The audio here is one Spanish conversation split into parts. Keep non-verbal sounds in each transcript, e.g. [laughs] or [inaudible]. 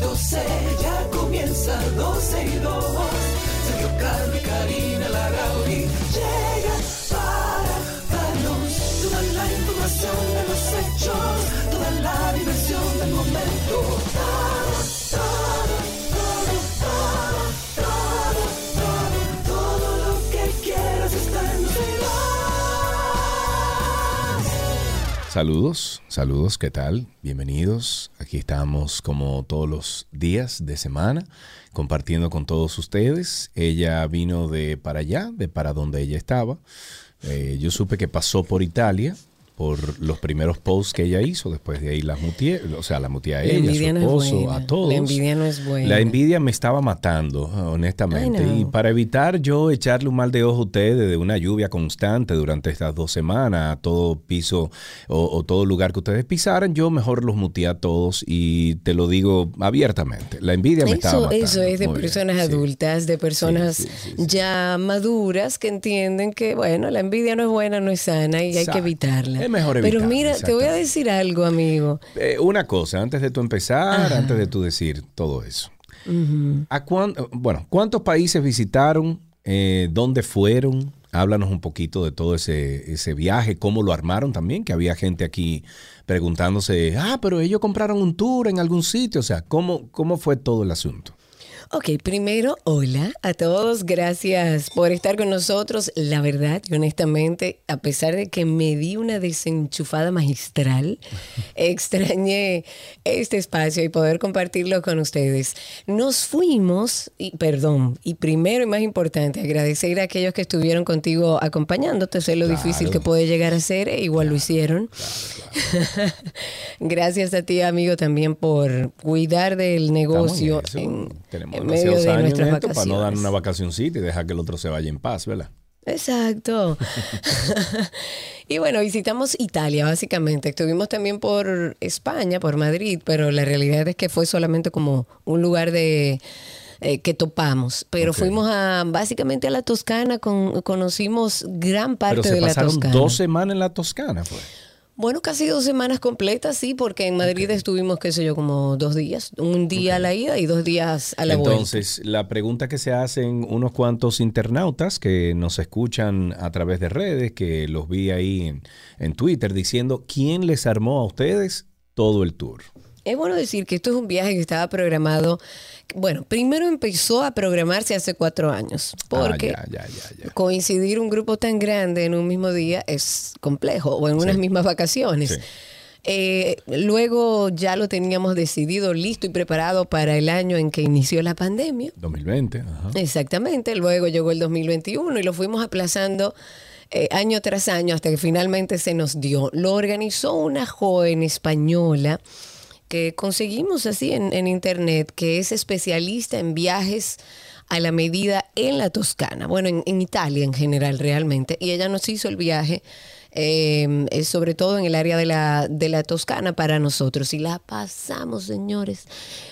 las 12, ya comienza 12 y 2. Sergio Carlos y Karina Saludos, saludos, ¿qué tal? Bienvenidos. Aquí estamos como todos los días de semana compartiendo con todos ustedes. Ella vino de para allá, de para donde ella estaba. Eh, yo supe que pasó por Italia por los primeros posts que ella hizo, después de ahí las mutié, o sea, la muteé a La ella, a su envidia no es esposo, a todos. La envidia no es buena. La envidia me estaba matando, honestamente. Y para evitar yo echarle un mal de ojo a ustedes de una lluvia constante durante estas dos semanas, a todo piso o, o todo lugar que ustedes pisaran, yo mejor los muteé a todos y te lo digo abiertamente. La envidia me estaba matando. eso es de Muy bien, personas sí. adultas, de personas Sí, sí, ya maduras que entienden que, bueno, la envidia no es buena, no es sana y hay que evitarla. Mejor Pero evitarla, mira, te voy a decir algo, amigo. Eh, una cosa, antes de tú empezar, antes de tú decir todo eso. ¿A cuán- bueno, ¿cuántos países visitaron? Eh, ¿Dónde fueron? Háblanos un poquito de todo ese, ese viaje, cómo lo armaron también, que había gente aquí preguntándose, ah, pero ellos compraron un tour en algún sitio, o sea, ¿cómo, cómo fue todo el asunto? Ok, primero, hola a todos, gracias por estar con nosotros. La verdad, y honestamente, a pesar de que me di una desenchufada magistral, [laughs] extrañé este espacio y poder compartirlo con ustedes. Nos fuimos, y perdón, y primero y más importante, agradecer a aquellos que estuvieron contigo acompañándote, sé lo Claro. difícil que puede llegar a ser, e igual lo hicieron. [laughs] Gracias a ti, amigo, también por cuidar del negocio en. Tenemos en medio demasiados de años en nuestras esto vacaciones. para no dar una vacacioncita y dejar que el otro se vaya en paz, ¿verdad? Exacto. [laughs] [laughs] y bueno, visitamos Italia, básicamente. Estuvimos también por España, por Madrid, pero la realidad es que fue solamente como un lugar de eh, que topamos. Pero fuimos a básicamente a la Toscana, con, conocimos gran parte Pero se de la pasaron Toscana. dos semanas en la Toscana, pues. Bueno, casi dos semanas completas, sí, porque en Madrid estuvimos, qué sé yo, como dos días. Un día a la ida y dos días a la vuelta. Entonces, la pregunta que se hacen unos cuantos internautas que nos escuchan a través de redes, que los vi ahí en, en Twitter, diciendo, ¿quién les armó a ustedes todo el tour? Es bueno decir que esto es un viaje que estaba programado. Bueno, primero empezó a programarse hace cuatro años, porque Ah, ya, ya, ya, ya. coincidir un grupo tan grande en un mismo día es complejo, o en unas mismas vacaciones. Sí. Eh, luego ya lo teníamos decidido, listo y preparado para el año en que inició la pandemia. 2020, ajá. Exactamente, luego llegó el 2021 y lo fuimos aplazando eh, año tras año hasta que finalmente se nos dio. Lo organizó una joven española que conseguimos así en, en internet, que es especialista en viajes a la medida en la Toscana, bueno, en, en Italia en general realmente, y ella nos hizo el viaje. eh, eh, sobre todo en el área de la, de la Toscana para nosotros. Y la pasamos, señores.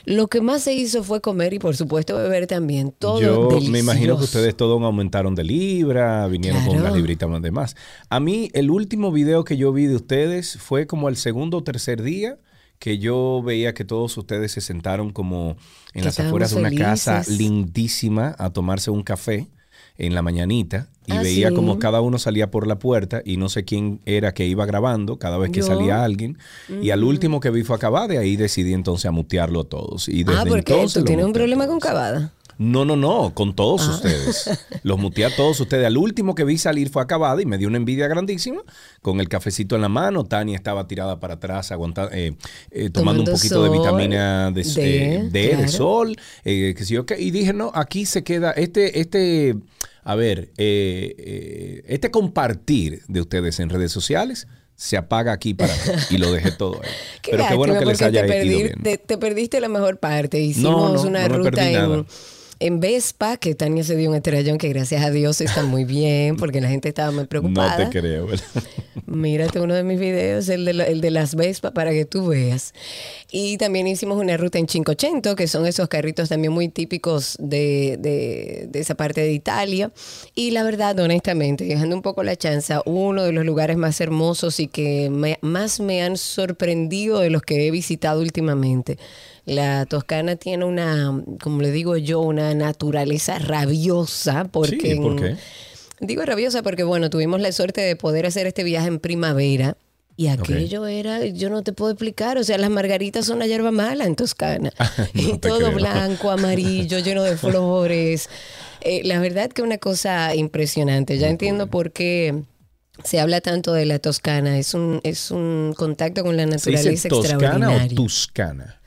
Lo que más se hizo fue comer y por supuesto beber también. Todo Yo me imagino que ustedes todos aumentaron de libra, vinieron con Claro. unas libritas más de más. A mí, el último video que yo vi de ustedes fue como el segundo o tercer día que yo veía que todos ustedes se sentaron como en Que las afueras de una casa lindísima a tomarse un café en la mañanita y Ah, veía sí. como cada uno salía por la puerta y no sé quién era que iba grabando cada vez que Yo. salía alguien y al último que vi fue a Cavada y ahí decidí entonces a mutearlo a todos y desde Ah, porque entonces tú tienes un problema con Cavada. No, no, no, con todos Ah. ustedes. [laughs] Los muteé a todos ustedes. Al último que vi salir fue acabada y me dio una envidia grandísima. Con el cafecito en la mano, Tania estaba tirada para atrás, aguanta- eh, eh, tomando, Tomando un poquito de vitamina de, D, eh, de claro. sol, eh, que sé yo. Y dije, no, aquí se queda este, este, a ver, eh, eh, este compartir de ustedes en redes sociales se apaga aquí para mí. Y lo dejé todo ahí. [laughs] Qué Pero qué bueno que les haya te, ido bien. te- te perdiste la mejor parte. Hicimos no, una no ruta en, en Vespa, que Tania se dio un estrellón que gracias a Dios está muy bien, porque la gente estaba muy [laughs] No preocupada. te creo, ¿verdad? [laughs] Mírate uno de mis videos, el de, el de las Vespa, para que tú veas. Y también hicimos una ruta en Cinquecento, que son esos carritos también muy típicos de, de- de esa parte de Italia. Y la verdad, honestamente, dejando un poco la chanza, uno de los lugares más hermosos y que me- más me han sorprendido de los que he visitado últimamente. La Toscana tiene una, como le digo yo, una naturaleza rabiosa, porque Sí, ¿por qué? Digo rabiosa porque, bueno, tuvimos la suerte de poder hacer este viaje en primavera. Y aquello era, yo no te puedo explicar, o sea, las margaritas son la hierba mala en Toscana. [laughs] y No todo creo. blanco, amarillo, lleno de [laughs] flores. Eh, la verdad que una cosa impresionante. Ya entiendo por qué se habla tanto de la Toscana. Es un, es un contacto con la ¿Se naturaleza dice toscana o tuscana?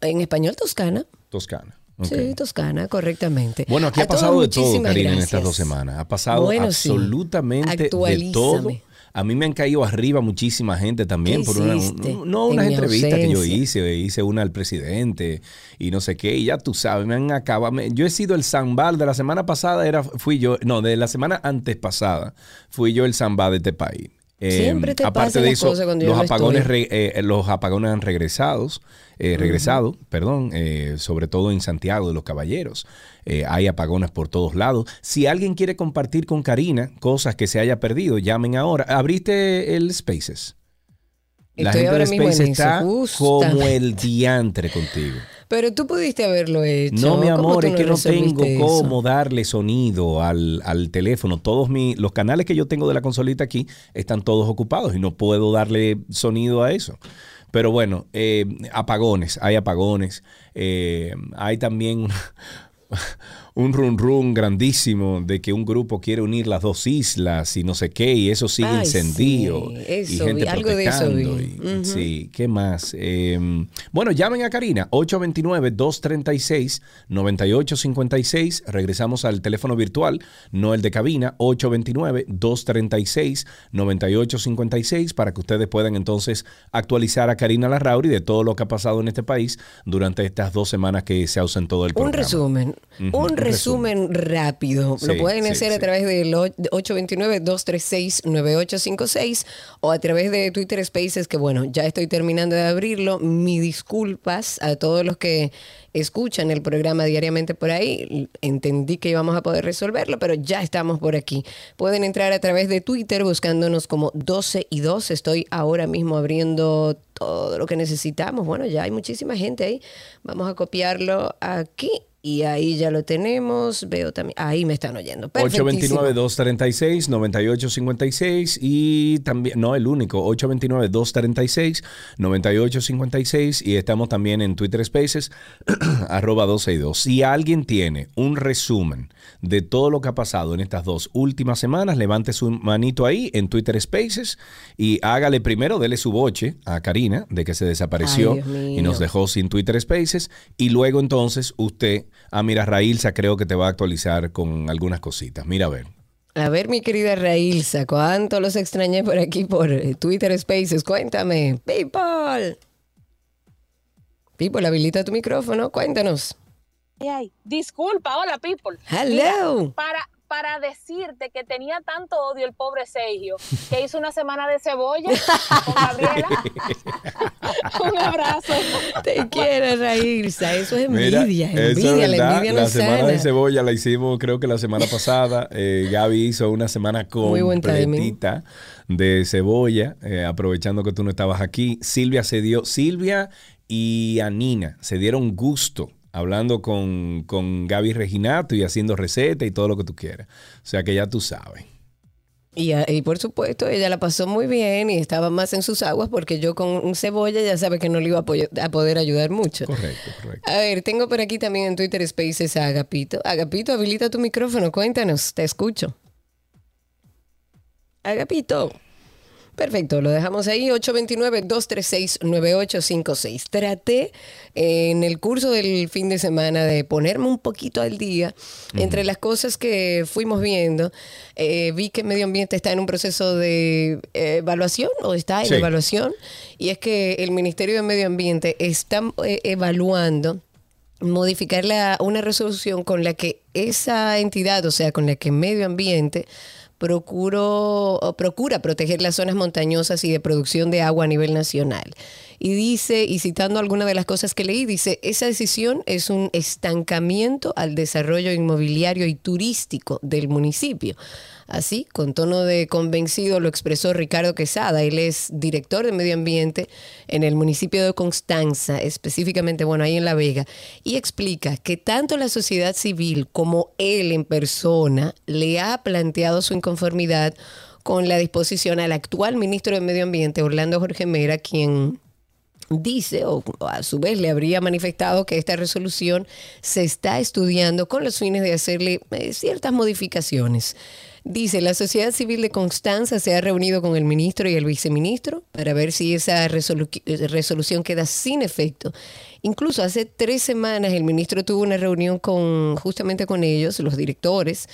En español, Toscana. Toscana. Sí, Toscana, correctamente. Bueno, aquí A ha pasado de todo, Karina, en estas dos semanas. Ha pasado Bueno, sí. absolutamente de todo. A mí me han caído arriba muchísima gente también ¿Qué por una, no unas entrevistas que yo hice, hice una al presidente y no sé qué, y ya tú sabes, me han acabado. me- yo he sido el zambal de la semana pasada, era fui yo, no, de la semana antes pasada, fui yo el zambal de este país. Eh, Siempre te aparte de eso, los no apagones, re- eh, los apagones han regresados, eh, regresado, perdón, eh, sobre todo en Santiago de los Caballeros. Hay apagones por todos lados. Si alguien quiere compartir con Karina cosas que se haya perdido, llamen ahora. ¿Abriste el Spaces? La Estoy gente de Spaces está como el diantre contigo. Pero tú pudiste haberlo hecho. No, mi ¿Cómo amor, es que no tengo eso? cómo darle sonido al, al teléfono. Todos mis, los canales que yo tengo de la consolita aquí están todos ocupados y no puedo darle sonido a eso. Pero bueno, eh, apagones, hay apagones. Eh, hay también un run run grandísimo de que un grupo quiere unir las dos islas y no sé qué, y eso sigue encendido. sí, y eso gente vi, algo de eso protestando. vi. y- Sí, ¿qué más? Eh, bueno, llamen a Karina, 829-236-9856. Regresamos al teléfono virtual, no el de cabina, 829-236-9856, para que ustedes puedan entonces actualizar a Karina Larrauri de todo lo que ha pasado en este país durante estas dos semanas que se ausentó del Un programa. resumen, un un resumen rápido. Sí, Lo pueden sí, hacer sí. a través del o- 829-236-9856 o a través de Twitter Spaces, que bueno, ya estoy terminando de abrirlo. Mis disculpas a todos los que escuchan el programa diariamente por ahí. Entendí que íbamos a poder resolverlo, pero ya estamos por aquí. Pueden entrar a través de Twitter buscándonos como 12 y 2. Estoy ahora mismo abriendo todo lo que necesitamos. Bueno, ya hay muchísima gente ahí. Vamos a copiarlo aquí. Y ahí ya lo tenemos. Veo también. Ahí me están oyendo. Perfectísimo. 829-236-9856 y también, no el único, 829-236-9856 y estamos también en Twitter Spaces, [clears throat] arroba 262. Si alguien tiene un resumen de todo lo que ha pasado en estas dos últimas semanas, levante su manito ahí en Twitter Spaces y hágale primero, dele su boche a Karina de que se desapareció Ay, y nos dejó sin Twitter Spaces y luego entonces usted, ah mira, Railsa creo que te va a actualizar con algunas cositas. Mira a ver. A ver, mi querida Railsa, ¿cuánto los extrañé por aquí por eh, Twitter Spaces? Cuéntame. People. People, habilita tu micrófono. Cuéntanos. Ay. Disculpa, hola people. Hello. Mira, para, para decirte que tenía tanto odio el pobre Sergio que hizo una semana de cebolla [laughs] con Gabriela. [laughs] Un abrazo. Te quiero, Railsa. Eso es Mira, envidia. eso es envidia, la verdad. envidia no La semana sana. de cebolla la hicimos creo que la semana pasada. Eh, Gaby hizo una semana completita de cebolla, eh, aprovechando que tú no estabas aquí. Silvia se dio, Silvia y Anina se dieron gusto hablando con, con Gaby Reginato y haciendo recetas y todo lo que tú quieras. O sea que ya tú sabes. Y, y por supuesto, ella la pasó muy bien y estaba más en sus aguas porque yo con un cebolla ya sabe que no le iba a, a poder ayudar mucho. Correcto, correcto. A ver, tengo por aquí también en Twitter Spaces a Agapito. Agapito, habilita tu micrófono, cuéntanos, te escucho. Agapito. Perfecto, lo dejamos ahí, 829-236-9856. Traté eh, en el curso del fin de semana de ponerme un poquito al día. Entre las cosas que fuimos viendo, eh, vi que medio ambiente está en un proceso de eh, evaluación o está en Sí. evaluación, y es que el Ministerio de Medio Ambiente está evaluando modificar la, una resolución con la que esa entidad, o sea, con la que Medio Ambiente procuró, o procura proteger las zonas montañosas y de producción de agua a nivel nacional. Y dice, y citando algunas de las cosas que leí, dice, esa decisión es un estancamiento al desarrollo inmobiliario y turístico del municipio. Así, con tono de convencido, lo expresó Ricardo Quesada. Él es director de medio ambiente en el municipio de Constanza, específicamente, bueno, ahí en La Vega, y explica que tanto la sociedad civil como él en persona le ha planteado su inconformidad con la disposición al actual ministro de Medio Ambiente, Orlando Jorge Mera, quien dice, o a su vez le habría manifestado que esta resolución se está estudiando con los fines de hacerle eh, ciertas modificaciones. Dice, la sociedad civil de Constanza se ha reunido con el ministro y el viceministro para ver si esa resolu- resolución queda sin efecto. Incluso hace tres semanas el ministro tuvo una reunión con justamente con ellos, los directores,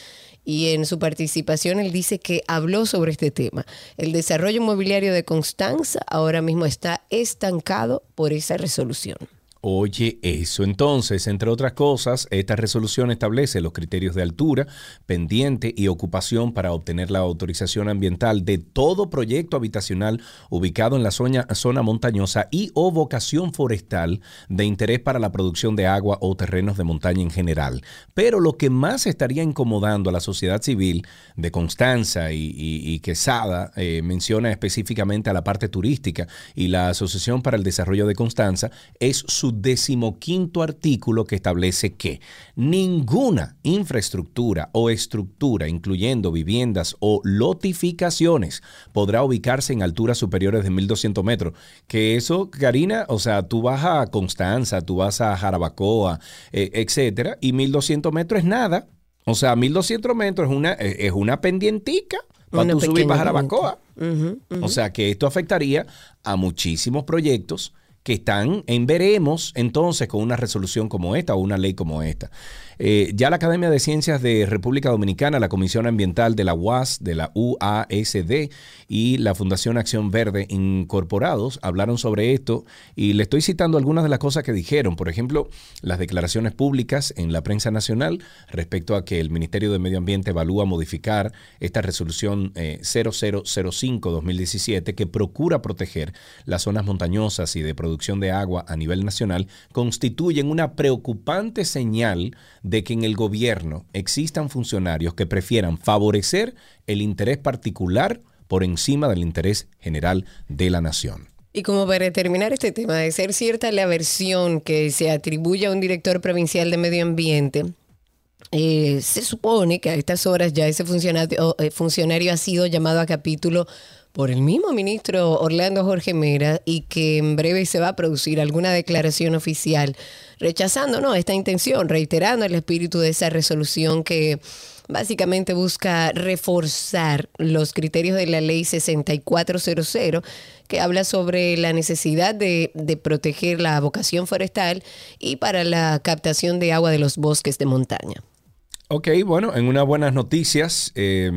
y en su participación él dice que habló sobre este tema. El desarrollo inmobiliario de Constanza ahora mismo está estancado por esa resolución. Oye, eso entonces, entre otras cosas, esta resolución establece los criterios de altura, pendiente y ocupación para obtener la autorización ambiental de todo proyecto habitacional ubicado en la zona, zona montañosa y o vocación forestal de interés para la producción de agua o terrenos de montaña en general. Pero lo que más estaría incomodando a la sociedad civil de Constanza y, y- y Quesada eh, menciona específicamente a la parte turística y la Asociación para el Desarrollo de Constanza es su decimoquinto artículo que establece que ninguna infraestructura o estructura, incluyendo viviendas o lotificaciones, podrá ubicarse en alturas superiores de 1200 metros. Que eso, Karina, o sea, tú vas a Constanza, tú vas a Jarabacoa, eh, etcétera, y 1200 metros es nada. O sea, 1200 metros es una, es es una pendientica para Una tú subir para Jarabacoa. O sea que esto afectaría a muchísimos proyectos que están en veremos entonces con una resolución como esta o una ley como esta. Eh, ya la Academia de Ciencias de República Dominicana, la Comisión Ambiental de la UAS, de la UASD y la Fundación Acción Verde incorporados hablaron sobre esto y le estoy citando algunas de las cosas que dijeron. Por ejemplo, las declaraciones públicas en la prensa nacional respecto a que el Ministerio de Medio Ambiente evalúa modificar esta resolución eh, 0005-2017 que procura proteger las zonas montañosas y de producción de agua a nivel nacional, constituyen una preocupante señal de que en el gobierno existan funcionarios que prefieran favorecer el interés particular por encima del interés general de la nación. Y como para terminar este tema, de ser cierta la versión que se atribuye a un director provincial de medio ambiente, eh, se supone que a estas horas ya ese funcionario, eh, funcionario ha sido llamado a capítulo por el mismo ministro Orlando Jorge Mera y que en breve se va a producir alguna declaración oficial rechazando ¿no? esta intención, reiterando el espíritu de esa resolución que básicamente busca reforzar los criterios de la ley 6400 que habla sobre la necesidad de, proteger la vocación forestal y para la captación de agua de los bosques de montaña. Ok, bueno, en unas buenas noticias, eh,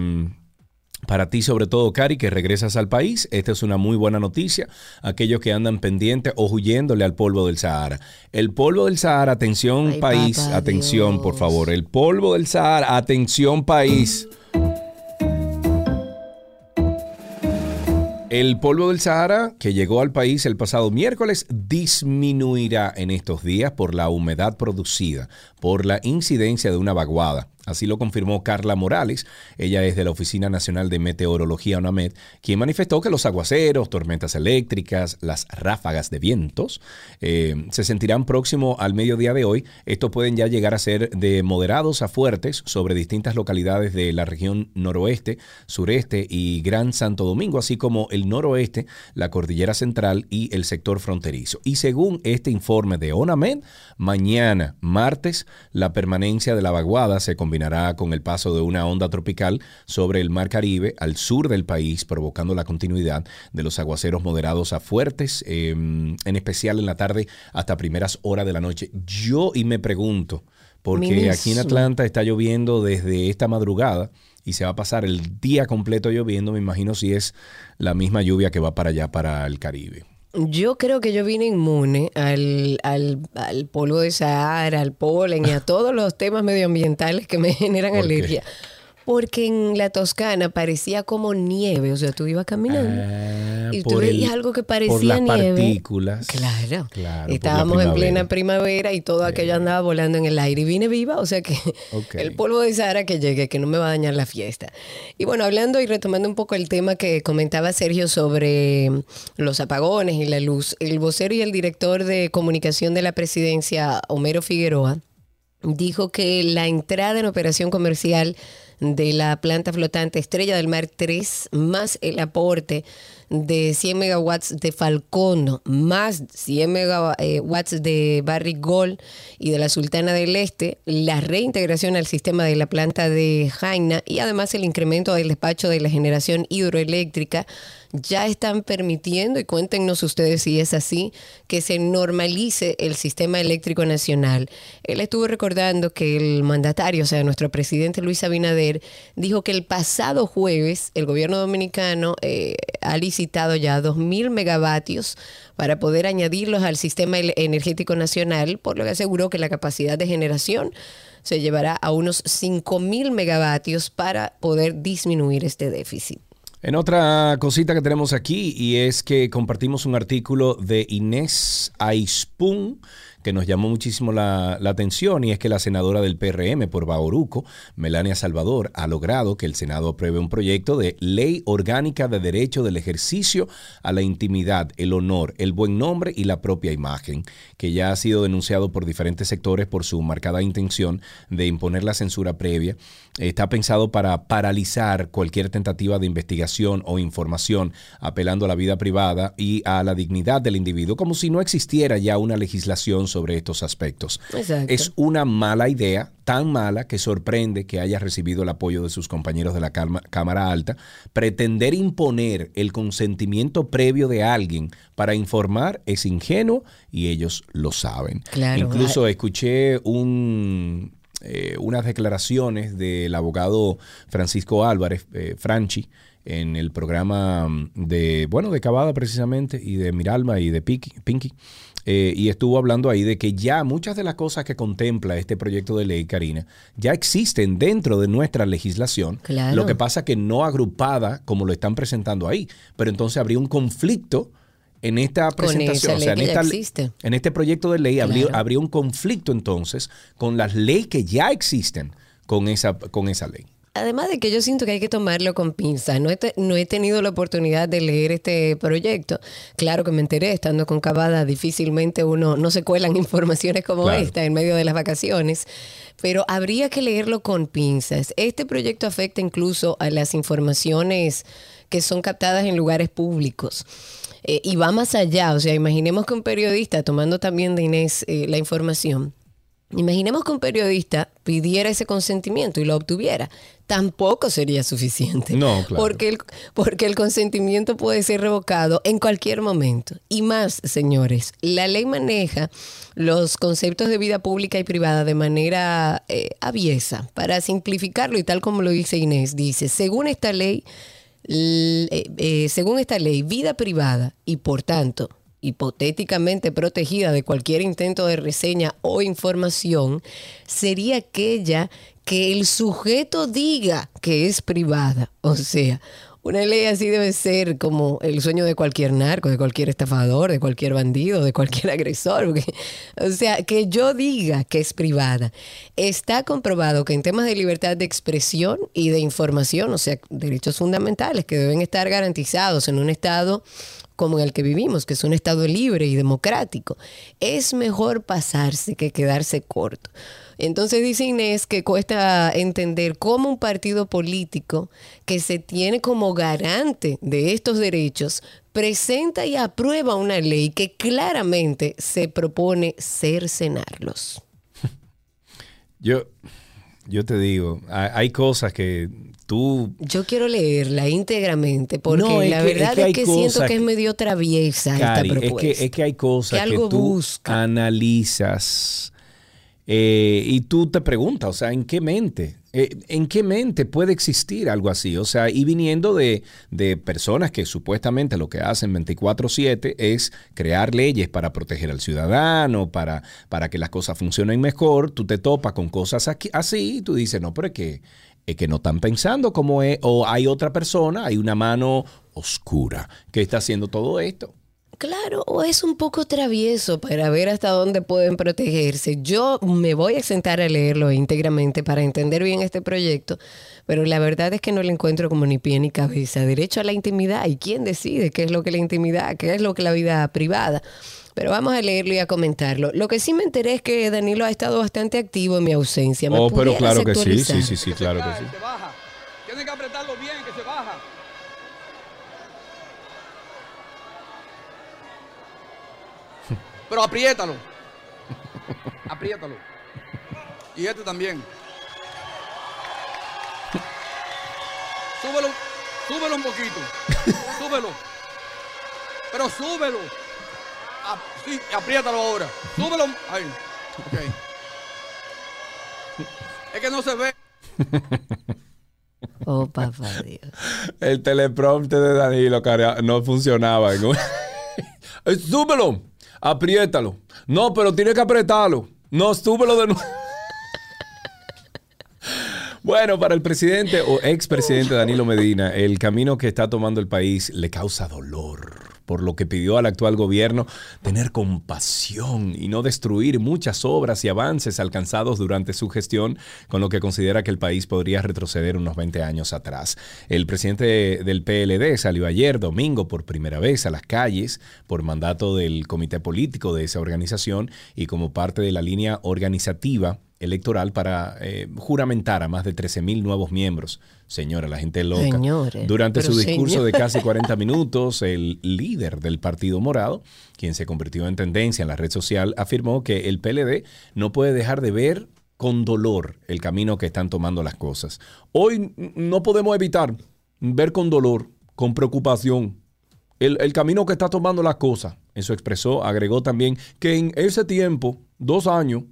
para ti sobre todo, Cari, que regresas al país, esta es una muy buena noticia. Aquellos que andan pendientes o huyéndole al polvo del Sahara. El polvo del Sahara, atención Ay, país, papá atención por favor. El polvo del Sahara, atención país. El polvo del Sahara, que llegó al país el pasado miércoles, disminuirá en estos días por la humedad producida, por la incidencia de una vaguada. Así lo confirmó Carla Morales, ella es de la Oficina Nacional de Meteorología UNAMED, quien manifestó que los aguaceros, tormentas eléctricas, las ráfagas de vientos eh, se sentirán próximo al mediodía de hoy. Estos pueden ya llegar a ser de moderados a fuertes sobre distintas localidades de la región noroeste, sureste y Gran Santo Domingo, así como el noroeste, la cordillera central y el sector fronterizo. Y según este informe de ONAMED, mañana, martes, la permanencia de la vaguada se convirtió combinará con el paso de una onda tropical sobre el Mar Caribe al sur del país, provocando la continuidad de los aguaceros moderados a fuertes, em, en especial en la tarde hasta primeras horas de la noche. Yo y me pregunto, porque aquí en Atlanta está lloviendo desde esta madrugada y se va a pasar el día completo lloviendo, me imagino si es la misma lluvia que va para allá, para el Caribe. Yo creo que yo vine inmune al, al, al polvo de Sahara, al polen y a todos los temas medioambientales que me [laughs] generan alergia porque en la Toscana parecía como nieve, o sea, tú ibas caminando Ah, y tú veías algo que parecía por las nieve. partículas. Claro. Claro, Estábamos en plena primavera y todo aquello andaba volando en el aire y vine viva, o sea que [laughs] el polvo de Sahara que llegue, que no me va a dañar la fiesta. Y bueno, hablando y retomando un poco el tema que comentaba Sergio sobre los apagones y la luz, el vocero y el director de comunicación de la presidencia, Homero Figueroa, dijo que la entrada en operación comercial de la planta flotante Estrella del Mar 3 más el aporte de 100 megawatts de Falcono más 100 megawatts de Barrigol y de la Sultana del Este, la reintegración al sistema de la planta de Jaina y además el incremento del despacho de la generación hidroeléctrica ya están permitiendo, y cuéntenos ustedes si es así, que se normalice el sistema eléctrico nacional. Él estuvo recordando que el mandatario, o sea, nuestro presidente Luis Abinader, dijo que el pasado jueves el gobierno dominicano eh, ha licitado ya 2.000 megavatios para poder añadirlos al sistema energético nacional, por lo que aseguró que la capacidad de generación se llevará a unos 5.000 megavatios para poder disminuir este déficit. En otra cosita que tenemos aquí, y es que compartimos un artículo de Inés Aispun que nos llamó muchísimo la, atención, y es que la senadora del PRM por Bauruco, Melania Salvador, ha logrado que el Senado apruebe un proyecto de ley orgánica de derecho del ejercicio a la intimidad, el honor, el buen nombre y la propia imagen, que ya ha sido denunciado por diferentes sectores por su marcada intención de imponer la censura previa. Está pensado para paralizar cualquier tentativa de investigación o información apelando a la vida privada y a la dignidad del individuo, como si no existiera ya una legislación sobre estos aspectos. Exacto. Es una mala idea, tan mala que sorprende que haya recibido el apoyo de sus compañeros de la calma- Cámara Alta. Pretender imponer el consentimiento previo de alguien para informar es ingenuo y ellos lo saben. Claro. Incluso escuché un, eh, unas declaraciones del abogado Francisco Álvarez, eh, Franchi, en el programa de, bueno, de Cavada precisamente, y de Miralma y de Pinky, Pinky, eh, y estuvo hablando ahí de que ya muchas de las cosas que contempla este proyecto de ley, Karina, ya existen dentro de nuestra legislación. Claro. Lo que pasa que no agrupada como lo están presentando ahí, pero entonces habría un conflicto en esta presentación, o sea, en, esta- en este proyecto de ley habría, habría un conflicto entonces con las leyes que ya existen con esa, con esa ley. Además de que yo siento que hay que tomarlo con pinzas. No he, te- no he tenido la oportunidad de leer este proyecto. Claro que me enteré, estando con Cavada, difícilmente uno no se cuelan [laughs] informaciones como Claro. esta en medio de las vacaciones. Pero habría que leerlo con pinzas. Este proyecto afecta incluso a las informaciones que son captadas en lugares públicos. Eh, y va más allá. O sea, imaginemos que un periodista, tomando también de Inés eh, la información, Imaginemos que un periodista pidiera ese consentimiento y lo obtuviera. Tampoco sería suficiente. No, claro. Porque el, porque el consentimiento puede ser revocado en cualquier momento. Y más, señores, la ley maneja los conceptos de vida pública y privada de manera eh, aviesa. Para simplificarlo y tal como lo dice Inés, dice, según esta ley, eh, eh, según esta ley, vida privada y por tanto hipotéticamente protegida de cualquier intento de reseña o información, sería aquella que el sujeto diga que es privada. O sea, una ley así debe ser como el sueño de cualquier narco, de cualquier estafador, de cualquier bandido, de cualquier agresor. o sea, que yo diga que es privada. Está comprobado que en temas de libertad de expresión y de información, o sea, derechos fundamentales que deben estar garantizados en un Estado como en el que vivimos, que es un Estado libre y democrático, es mejor pasarse que quedarse corto. Entonces dice Inés que cuesta entender cómo un partido político que se tiene como garante de estos derechos presenta y aprueba una ley que claramente se propone cercenarlos. Yo, yo te digo, hay, cosas que tú Yo quiero leerla íntegramente porque No, la que- es verdad que es que, siento cosas que es que- medio traviesa Cari, esta es propuesta. que, es que hay cosas Que que, algo tú busca. analizas eh, y tú te preguntas, o sea, ¿en qué mente? Eh, ¿En qué mente puede existir algo así? O sea, y viniendo de, de personas que supuestamente lo que hacen 24/7 es crear leyes para proteger al ciudadano, para, para que las cosas funcionen mejor, tú te topas con cosas aquí- así y tú dices, no, pero es que, es que no están pensando como es, o hay otra persona, hay una mano oscura que está haciendo todo esto. Claro, o es un poco travieso para ver hasta dónde pueden protegerse. Yo me voy a sentar a leerlo íntegramente para entender bien este proyecto, pero la verdad es que no le encuentro como ni pie ni cabeza. Derecho a la intimidad, ¿y quién decide qué es lo que es la intimidad, qué es lo que es la vida privada? Pero vamos a leerlo y a comentarlo. Lo que sí me enteré es que Danilo ha estado bastante activo en mi ausencia. ¿Me Oh, pero claro que sí, sí, sí, sí, claro que sí. Tienen que apretarlo bien, que se baja. Pero apriétalo. Apriétalo. Y este también. Súbelo, súbelo un poquito. Súbelo. Pero súbelo. Ah, sí, apriétalo ahora. Súbelo. Ahí. Ok. Es que no se ve. Oh, papá Dios. El teleprompter de Danilo cara, no funcionaba. [laughs] Súbelo, apriétalo. No, pero tiene que apretarlo. No, súbelo de nuevo. Bueno, para el presidente o expresidente Danilo Medina, el camino que está tomando el país le causa dolor, por lo que pidió al actual gobierno tener compasión y no destruir muchas obras y avances alcanzados durante su gestión, con lo que considera que el país podría retroceder unos 20 años atrás. El presidente del PLD salió ayer, domingo, por primera vez a las calles por mandato del comité político de esa organización y como parte de la línea organizativa electoral para eh, juramentar a más de 13 mil nuevos miembros. Señora, la gente loca. Señores, Durante su discurso señor. de casi 40 [laughs] minutos, el líder del Partido Morado, quien se convirtió en tendencia en la red social, afirmó que el PLD no puede dejar de ver con dolor el camino que están tomando las cosas. Hoy no podemos evitar ver con dolor, con preocupación, el, el camino que está tomando las cosas. Eso expresó, agregó también que en ese tiempo, dos años,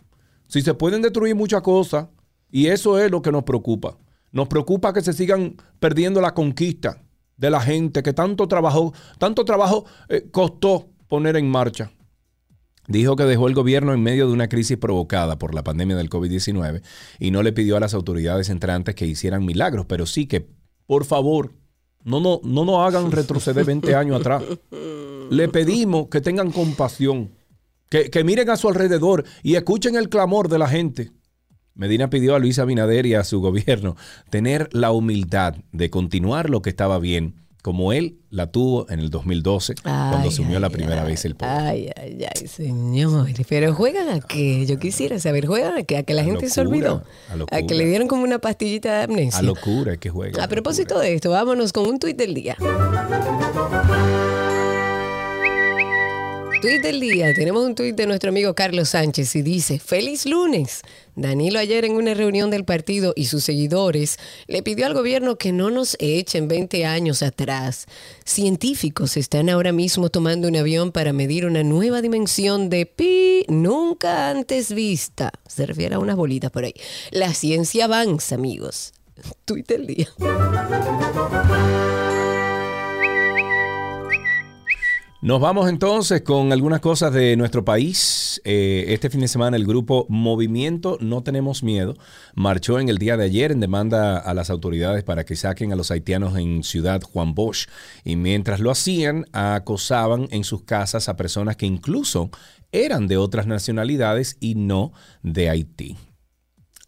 si se pueden destruir muchas cosas, y eso es lo que nos preocupa. Nos preocupa que se sigan perdiendo la conquista de la gente que tanto trabajo, tanto trabajo eh, costó poner en marcha. Dijo que dejó el gobierno en medio de una crisis provocada por la pandemia del COVID-19 y no le pidió a las autoridades entrantes que hicieran milagros, pero sí que, por favor, no, no, no nos hagan retroceder 20 años atrás. Le pedimos que tengan compasión, que, que miren a su alrededor y escuchen el clamor de la gente. Medina pidió a Luis Abinader y a su gobierno tener la humildad de continuar lo que estaba bien, como él la tuvo en el 2012, cuando Ay, asumió la ay, primera ay, vez el poder. Ay, ay, ay, señores. Pero juegan a qué? Yo quisiera saber, ¿juegan a qué? ¿A que la A gente se olvidó? a locura. que le dieron como una pastillita de amnesia? A locura que juega. A propósito de esto, vámonos con un tuit del día. Tuit del día. Tenemos un tuit de nuestro amigo Carlos Sánchez y dice, feliz lunes. Danilo ayer en una reunión del partido y sus seguidores le pidió al gobierno que no nos echen 20 años atrás. Científicos están ahora mismo tomando un avión para medir una nueva dimensión de pi nunca antes vista. Se refiere a unas bolitas por ahí. La ciencia avanza, amigos. [laughs] Tuit del día. Nos vamos entonces con algunas cosas de nuestro país. Eh, este fin de semana el grupo Movimiento No Tenemos Miedo marchó en el día de ayer en demanda a las autoridades para que saquen a los haitianos en Ciudad Juan Bosch. Y mientras lo hacían, acosaban en sus casas a personas que incluso eran de otras nacionalidades y no de Haití.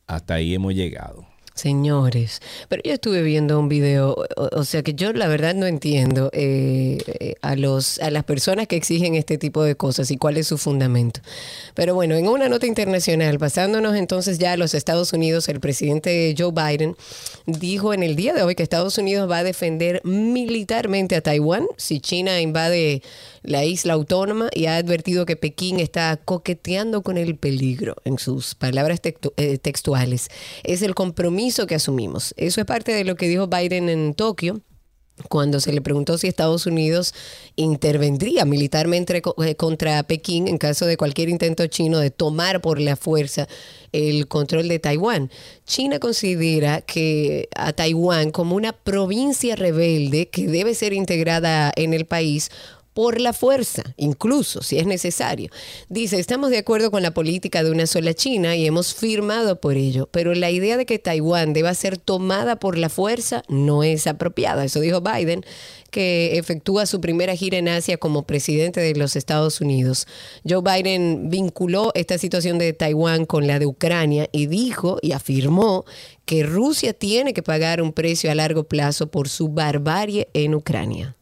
Hasta ahí hemos llegado. Señores, pero yo estuve viendo un video, o, sea que yo la verdad no entiendo eh, eh, a los a las personas que exigen este tipo de cosas y cuál es su fundamento. Pero bueno, en una nota internacional, pasándonos entonces ya a los Estados Unidos, el presidente Joe Biden dijo en el día de hoy que Estados Unidos va a defender militarmente a Taiwán si China invade la isla autónoma y ha advertido que Pekín está coqueteando con el peligro en sus palabras eh, textuales. Es el compromiso que asumimos. Eso es parte de lo que dijo Biden en Tokio cuando se le preguntó si Estados Unidos intervendría militarmente eh, contra Pekín en caso de cualquier intento chino de tomar por la fuerza el control de Taiwán. China considera que a Taiwán como una provincia rebelde que debe ser integrada en el país por la fuerza, incluso si es necesario. Dice, estamos de acuerdo con la política de una sola China y hemos firmado por ello, pero la idea de que Taiwán deba ser tomada por la fuerza no es apropiada. Eso dijo Biden, que efectúa su primera gira en Asia como presidente de los Estados Unidos. Joe Biden vinculó esta situación de Taiwán con la de Ucrania y dijo y afirmó que Rusia tiene que pagar un precio a largo plazo por su barbarie en Ucrania.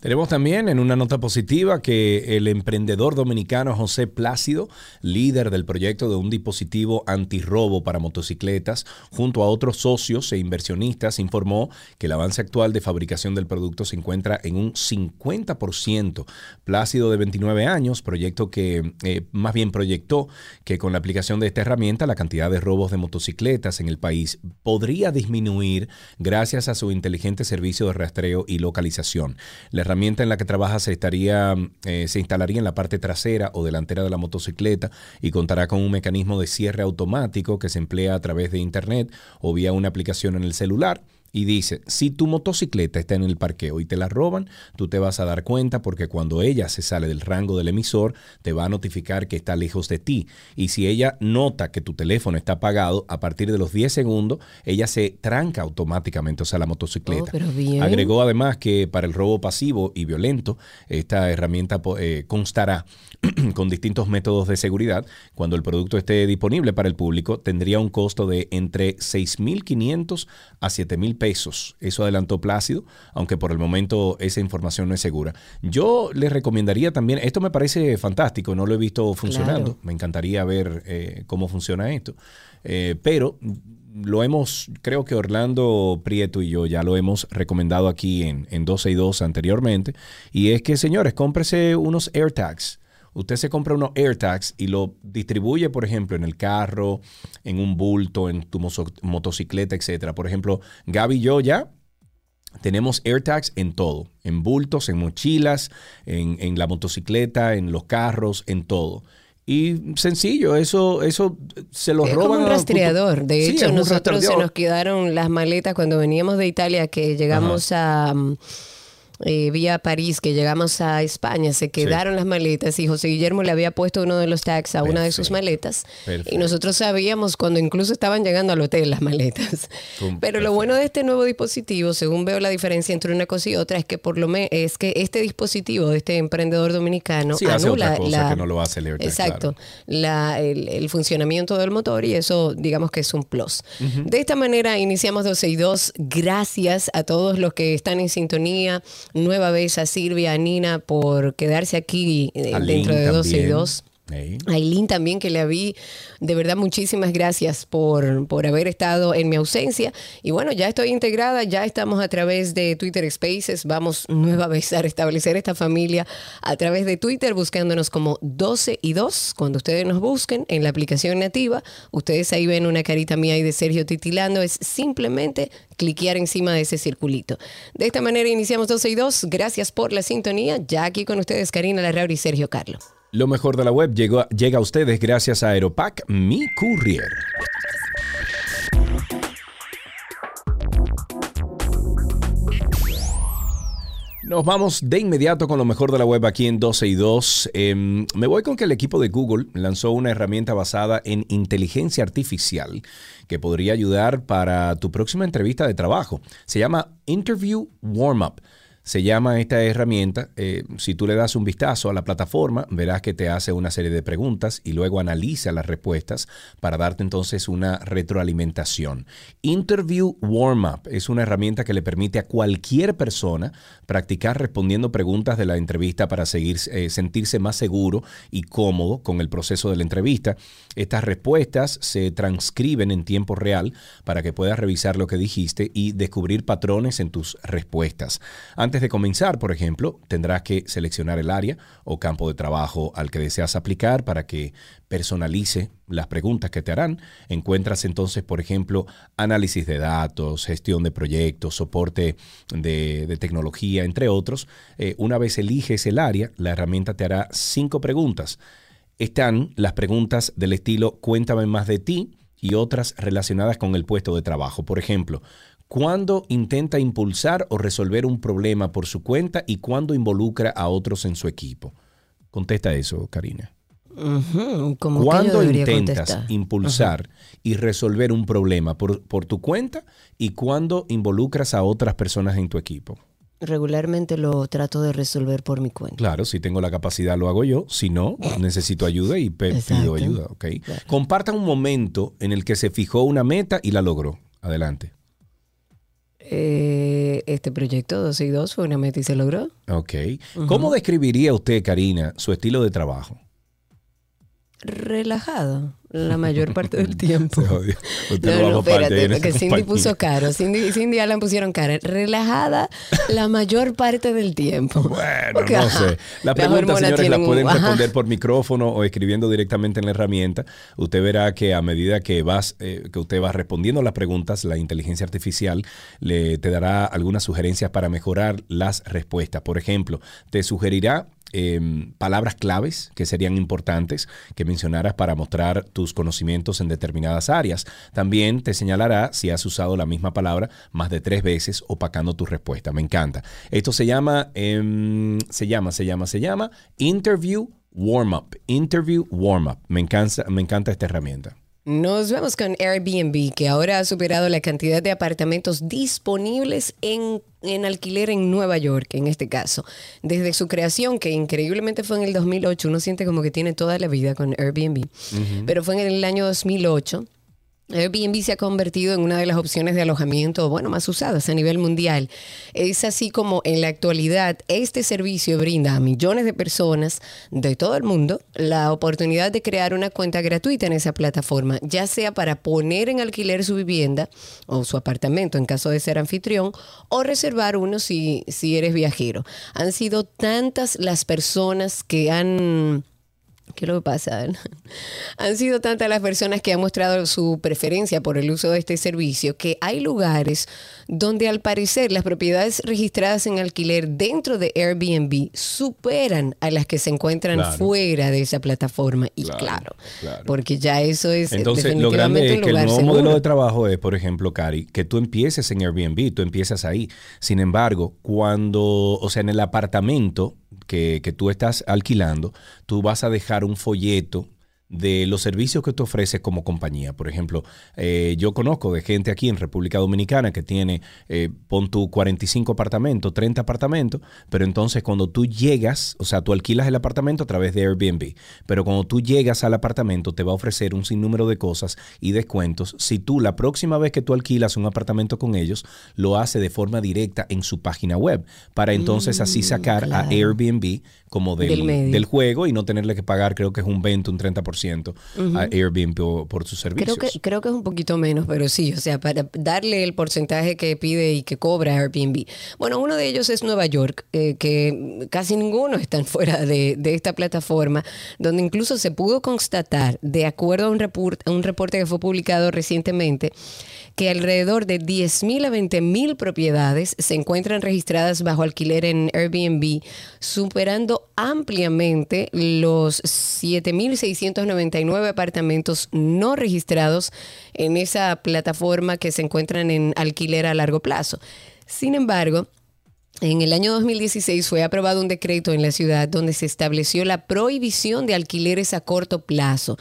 Tenemos también en una nota positiva que el emprendedor dominicano José Plácido, líder del proyecto de un dispositivo antirrobo para motocicletas, junto a otros socios e inversionistas, informó que el avance actual de fabricación del producto se encuentra en un 50%. Plácido, de 29 años, proyecto que eh, más bien proyectó que con la aplicación de esta herramienta la cantidad de robos de motocicletas en el país podría disminuir gracias a su inteligente servicio de rastreo y localización. Herramienta en la que trabaja se, estaría, eh, se instalaría en la parte trasera o delantera de la motocicleta y contará con un mecanismo de cierre automático que se emplea a través de Internet o vía una aplicación en el celular. Y dice, si tu motocicleta está en el parqueo y te la roban, tú te vas a dar cuenta porque cuando ella se sale del rango del emisor, te va a notificar que está lejos de ti. Y si ella nota que tu teléfono está apagado, a partir de los 10 segundos, ella se tranca automáticamente, o sea, la motocicleta. Oh, pero bien. Agregó además que para el robo pasivo y violento, esta herramienta eh, constará [clears throat] con distintos métodos de seguridad. Cuando el producto esté disponible para el público, tendría un costo de entre 6.500 a 7.000 pesos. Eso adelantó Plácido, aunque por el momento esa información no es segura. Yo les recomendaría también, esto me parece fantástico, no lo he visto funcionando. Claro. Me encantaría ver eh, cómo funciona esto. Eh, pero lo hemos, creo que Orlando Prieto y yo ya lo hemos recomendado aquí en, en 12 y 2 anteriormente. Y es que, señores, cómprese unos AirTags. Usted se compra unos AirTags y lo distribuye, por ejemplo, en el carro, en un bulto, en tu motocicleta, etcétera. Por ejemplo, Gaby y yo ya tenemos AirTags en todo, en bultos, en mochilas, en, en la motocicleta, en los carros, en todo. Y sencillo, eso, eso se lo Es roban. como un rastreador. De Sí, hecho, nosotros se nos quedaron las maletas cuando veníamos de Italia, que llegamos a mm, eh, vía París, que llegamos a España, se quedaron las maletas y José Guillermo le había puesto uno de los tags a una de sus maletas. Perfecto. Y nosotros sabíamos cuando incluso estaban llegando al hotel las maletas. [laughs] Pero lo bueno de este nuevo dispositivo, según veo la diferencia entre una cosa y otra, es que por lo menos es que este dispositivo de este emprendedor dominicano Sí, anula la, que no lo hace el AirTag, Exacto claro. la- el, el funcionamiento del motor y eso digamos que es un plus. De esta manera iniciamos 12 y 2. Gracias a todos los que están en sintonía. Nueva vez a Silvia, a Nina por quedarse aquí eh, dentro de 12 y también. 2. Ey. Aileen también que la vi, de verdad muchísimas gracias por, por haber estado en mi ausencia. Y bueno, ya estoy integrada, ya estamos a través de Twitter Spaces, vamos nueva vez a restablecer esta familia a través de Twitter buscándonos como 12 y 2. Cuando ustedes nos busquen en la aplicación nativa, ustedes ahí ven una carita mía y de Sergio titilando, es simplemente cliquear encima de ese circulito. De esta manera iniciamos 12 y 2. Gracias por la sintonía. Ya aquí con ustedes Karina Larrauri y Sergio Carlos. Lo mejor de la web llega a ustedes gracias a Aeropack, mi courier. Nos vamos de inmediato con lo mejor de la web aquí en 12 y 2. Em, me voy con que el equipo de Google lanzó una herramienta basada en inteligencia artificial que podría ayudar para tu próxima entrevista de trabajo. Se llama Interview Warm-Up. Se llama esta herramienta. eh, si tú le das un vistazo a la plataforma, verás que te hace una serie de preguntas y luego analiza las respuestas para darte entonces una retroalimentación. Interview Warm Up es una herramienta que le permite a cualquier persona practicar respondiendo preguntas de la entrevista para seguir, eh, sentirse más seguro y cómodo con el proceso de la entrevista. Estas respuestas se transcriben en tiempo real para que puedas revisar lo que dijiste y descubrir patrones en tus respuestas. Antes De comenzar, por ejemplo, tendrás que seleccionar el área o campo de trabajo al que deseas aplicar para que personalice las preguntas que te harán. Encuentras entonces, por ejemplo, análisis de datos, gestión de proyectos, soporte de, de tecnología, entre otros. Eh, una vez eliges el área, la herramienta te hará cinco preguntas. Están las preguntas del estilo cuéntame más de ti y otras relacionadas con el puesto de trabajo. Por ejemplo, ¿cuándo intenta impulsar o resolver un problema por su cuenta y cuándo involucra a otros en su equipo? Contesta eso, Karina. Como yo ¿Cuándo debería intentas contestar. impulsar y resolver un problema por, por tu cuenta y cuándo involucras a otras personas en tu equipo? Regularmente lo trato de resolver por mi cuenta. Claro, si tengo la capacidad lo hago yo, si no, necesito ayuda y Exacto. pido ayuda, ¿ok? Compartan un momento en el que se fijó una meta y la logró. Adelante. Eh, este proyecto 12 y 2 fue una meta y se logró. Ok. ¿Cómo describiría usted, Karina, su estilo de trabajo? Relajado la mayor parte del [laughs] tiempo. Usted No, no, no, espérate, porque Cindy puso caro. Cindy, Cindy y Alan pusieron cara. Relajada la mayor parte del tiempo. Bueno, Porque, no ajá, sé. La pregunta, señores, la un- pueden responder por micrófono o escribiendo directamente en la herramienta. Usted verá que a medida que vas, eh, que usted va respondiendo las preguntas, la inteligencia artificial le te dará algunas sugerencias para mejorar las respuestas. Por ejemplo, te sugerirá eh, palabras claves que serían importantes que mencionaras para mostrar tus conocimientos en determinadas áreas. También te señalará si has usado la misma palabra más de tres veces opacando tu respuesta. Me encanta. Esto se llama, em, se llama, se llama, se llama Interview Warm Up. Interview Warm Up. Me encanta, me encanta esta herramienta. Nos vamos con Airbnb, que ahora ha superado la cantidad de apartamentos disponibles en, en alquiler en Nueva York, en este caso. Desde su creación, que increíblemente fue en el 2008, uno siente como que tiene toda la vida con Airbnb, pero fue en el año 2008. Airbnb se ha convertido en una de las opciones de alojamiento, bueno, más usadas a nivel mundial. Es así como en la actualidad este servicio brinda a millones de personas de todo el mundo la oportunidad de crear una cuenta gratuita en esa plataforma, ya sea para poner en alquiler su vivienda o su apartamento en caso de ser anfitrión o reservar uno si, si eres viajero. Han sido tantas las personas que han... ¿Qué es lo que pasa? [laughs] Han sido tantas las personas que han mostrado su preferencia por el uso de este servicio que hay lugares donde al parecer las propiedades registradas en alquiler dentro de Airbnb superan a las que se encuentran Claro. fuera de esa plataforma. Y Claro, claro, claro. porque ya eso es Entonces, lo grande definitivamente es un que el nuevo seguro. modelo de trabajo es, por ejemplo, Cari, que tú empieces en Airbnb, tú empiezas ahí. Sin embargo, cuando, o sea, en el apartamento que, que tú estás alquilando, tú vas a dejar un folleto de los servicios que tú ofreces como compañía. Por ejemplo, eh, yo conozco de gente aquí en República Dominicana que tiene, eh, pon tu 45 apartamentos, 30 apartamentos, pero entonces cuando tú llegas, o sea, tú alquilas el apartamento a través de Airbnb, pero cuando tú llegas al apartamento te va a ofrecer un sinnúmero de cosas y descuentos si tú la próxima vez que tú alquilas un apartamento con ellos, lo hace de forma directa en su página web, para entonces así sacar a Mm. Airbnb como del, Del juego y no tenerle que pagar, creo que es un 20, un 30% a Airbnb por, por sus Creo servicios. que, creo que es un poquito menos, pero sí, o sea, para darle el porcentaje que pide y que cobra Airbnb. Bueno, uno de ellos es Nueva York, eh, que casi ninguno están [laughs] fuera de, de esta plataforma, donde incluso se pudo constatar, de acuerdo a un, report- a un reporte que fue publicado recientemente, que alrededor de 10.000 a 20.000 propiedades se encuentran registradas bajo alquiler en Airbnb, superando ampliamente los 7.699 apartamentos no registrados en esa plataforma que se encuentran en alquiler a largo plazo. Sin embargo, en el año 2016 fue aprobado un decreto en la ciudad donde se estableció la prohibición de alquileres a corto plazo,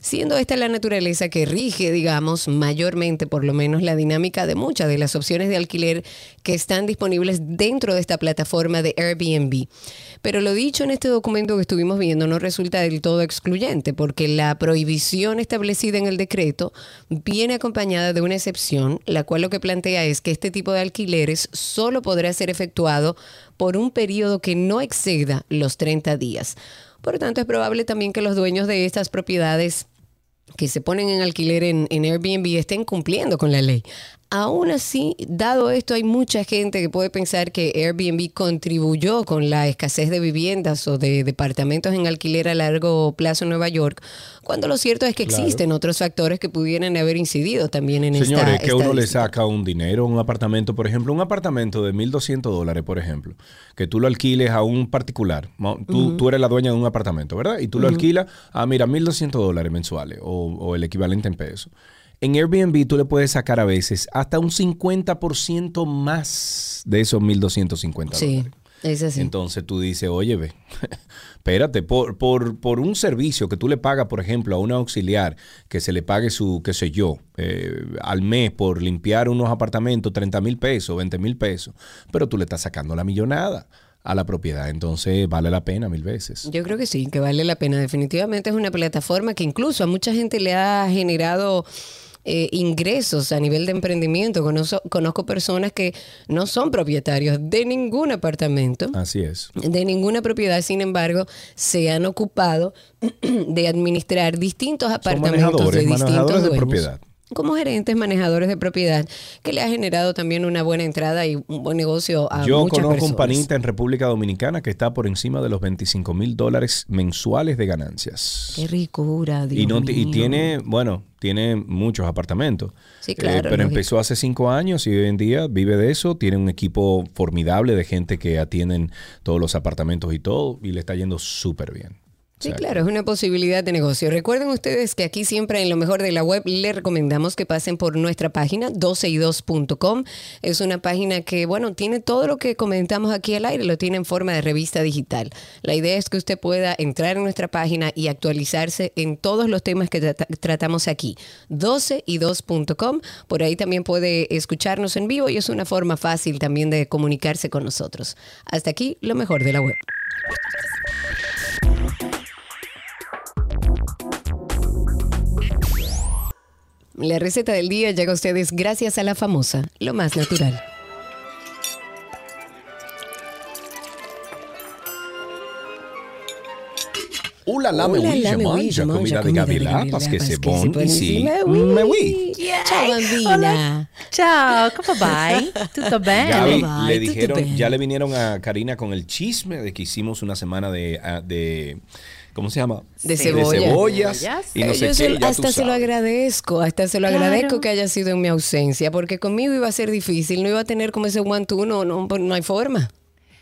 siendo esta la naturaleza que rige, digamos, mayormente por lo menos la dinámica de muchas de las opciones de alquiler que están disponibles dentro de esta plataforma de Airbnb. Pero lo dicho en este documento que estuvimos viendo no resulta del todo excluyente, porque la prohibición establecida en el decreto viene acompañada de una excepción, la cual lo que plantea es que este tipo de alquileres solo podrá ser efectuado por un periodo que no exceda los 30 días. Por lo tanto, es probable también que los dueños de estas propiedades que se ponen en alquiler en, en Airbnb estén cumpliendo con la ley. Aún así, dado esto, hay mucha gente que puede pensar que Airbnb contribuyó con la escasez de viviendas o de departamentos en alquiler a largo plazo en Nueva York, cuando lo cierto es que Claro. existen otros factores que pudieran haber incidido también en esta Señores, que uno le saca un dinero, un apartamento, por ejemplo, un apartamento de 1.200 dólares, por ejemplo, que tú lo alquiles a un particular. Tú, tú eres la dueña de un apartamento, ¿verdad? Y tú lo alquilas a, mira, 1.200 dólares mensuales o, o el equivalente en pesos. En Airbnb tú le puedes sacar a veces hasta un 50% más de esos 1.250 Sí, dólares. es así. Entonces tú dices, oye, ve, [laughs] espérate, por, por, por un servicio que tú le pagas, por ejemplo, a una auxiliar, que se le pague su, qué sé yo, eh, al mes por limpiar unos apartamentos, 30 mil pesos, 20 mil pesos, pero tú le estás sacando la millonada a la propiedad, entonces vale la pena mil veces. Yo creo que sí, que vale la pena. Definitivamente es una plataforma que incluso a mucha gente le ha generado eh, ingresos a nivel de emprendimiento. Conozco, conozco personas que no son propietarios de ningún apartamento. Así es. de ninguna propiedad, sin embargo, se han ocupado [clears throat] de administrar distintos apartamentos manejadores, de distintos manejadores de dueños. propiedad. Como gerentes, manejadores de propiedad, que le ha generado también una buena entrada y un buen negocio a Yo muchas conozco un panita en República Dominicana que está por encima de los 25 mil dólares mensuales de ganancias. Qué ricura, Dios y, no ti- y mío. tiene, bueno, tiene muchos apartamentos. Sí, Eh, claro, pero lógico. empezó hace cinco años y hoy en día vive de eso. Tiene un equipo formidable de gente que atienden todos los apartamentos y todo. Y le está yendo súper bien. Sí, claro, es una posibilidad de negocio. Recuerden ustedes que aquí siempre en lo mejor de la web les recomendamos que pasen por nuestra página 12y2.com. Es una página que, bueno, tiene todo lo que comentamos aquí al aire, lo tiene en forma de revista digital. La idea es que usted pueda entrar en nuestra página y actualizarse en todos los temas que trata- tratamos aquí. 12y2.com. Por ahí también puede escucharnos en vivo y es una forma fácil también de comunicarse con nosotros. Hasta aquí lo mejor de la web. La receta del día llega a ustedes gracias a la famosa, lo más natural. Hola, la me Hola, oui, je mange, comida de gavilapas, que se bon ici. encima, Me oui. Ciao, bambina. Ciao, come vai? Tutto bene? Gaby, Vai, le dijeron, ya le vinieron a Karina con el chisme de que hicimos una semana de, ah, de ¿cómo se llama? De Sí. cebolla. cebollas Cebollas. y no Eh, sé yo qué. se- hasta se lo agradezco, hasta se lo Claro. agradezco que haya sido en mi ausencia, porque conmigo iba a ser difícil, no iba a tener como ese one two, no, no, pues no hay forma.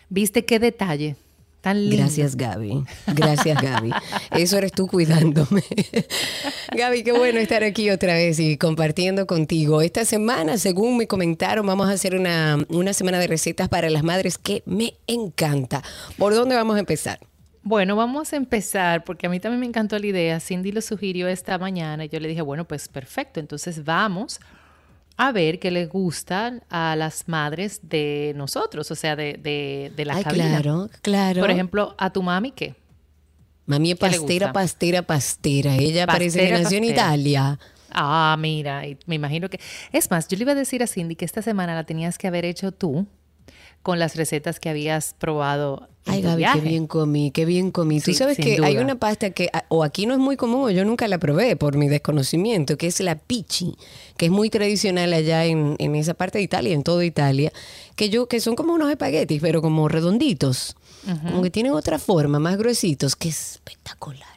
¿Viste qué detalle? Tan lindo. Gracias, Gaby. Gracias, Gaby. Eso eres tú cuidándome. [laughs] Gaby, qué bueno estar aquí otra vez y compartiendo contigo. Esta semana, según me comentaron, vamos a hacer una, una semana de recetas para las madres que me encanta. ¿Por dónde vamos a empezar? Bueno, vamos a empezar porque a mí también me encantó la idea. Cindy lo sugirió esta mañana y yo le dije, bueno, pues perfecto. Entonces vamos a ver qué les gustan a las madres de nosotros, o sea, de, de, de la Ay, cabina. claro, claro. Por ejemplo, a tu mami, ¿qué? Mami es ¿qué le pastera, pastera, pastera. Ella parece que nació en. Italia. Ah, mira, me imagino que... Es más, yo le iba a decir a Cindy que esta semana la tenías que haber hecho tú con las recetas que habías probado en Ay, tu Gaby, viaje. qué bien comí, qué bien comí. Tú sabes que hay una pasta que a- o aquí no es muy común o yo nunca la probé por mi desconocimiento, que es la pichi, que es muy tradicional allá en, en esa parte de Italia, en toda Italia, que yo que son como unos espaguetis, pero como redonditos, como que tienen otra forma, más gruesitos, que es espectacular.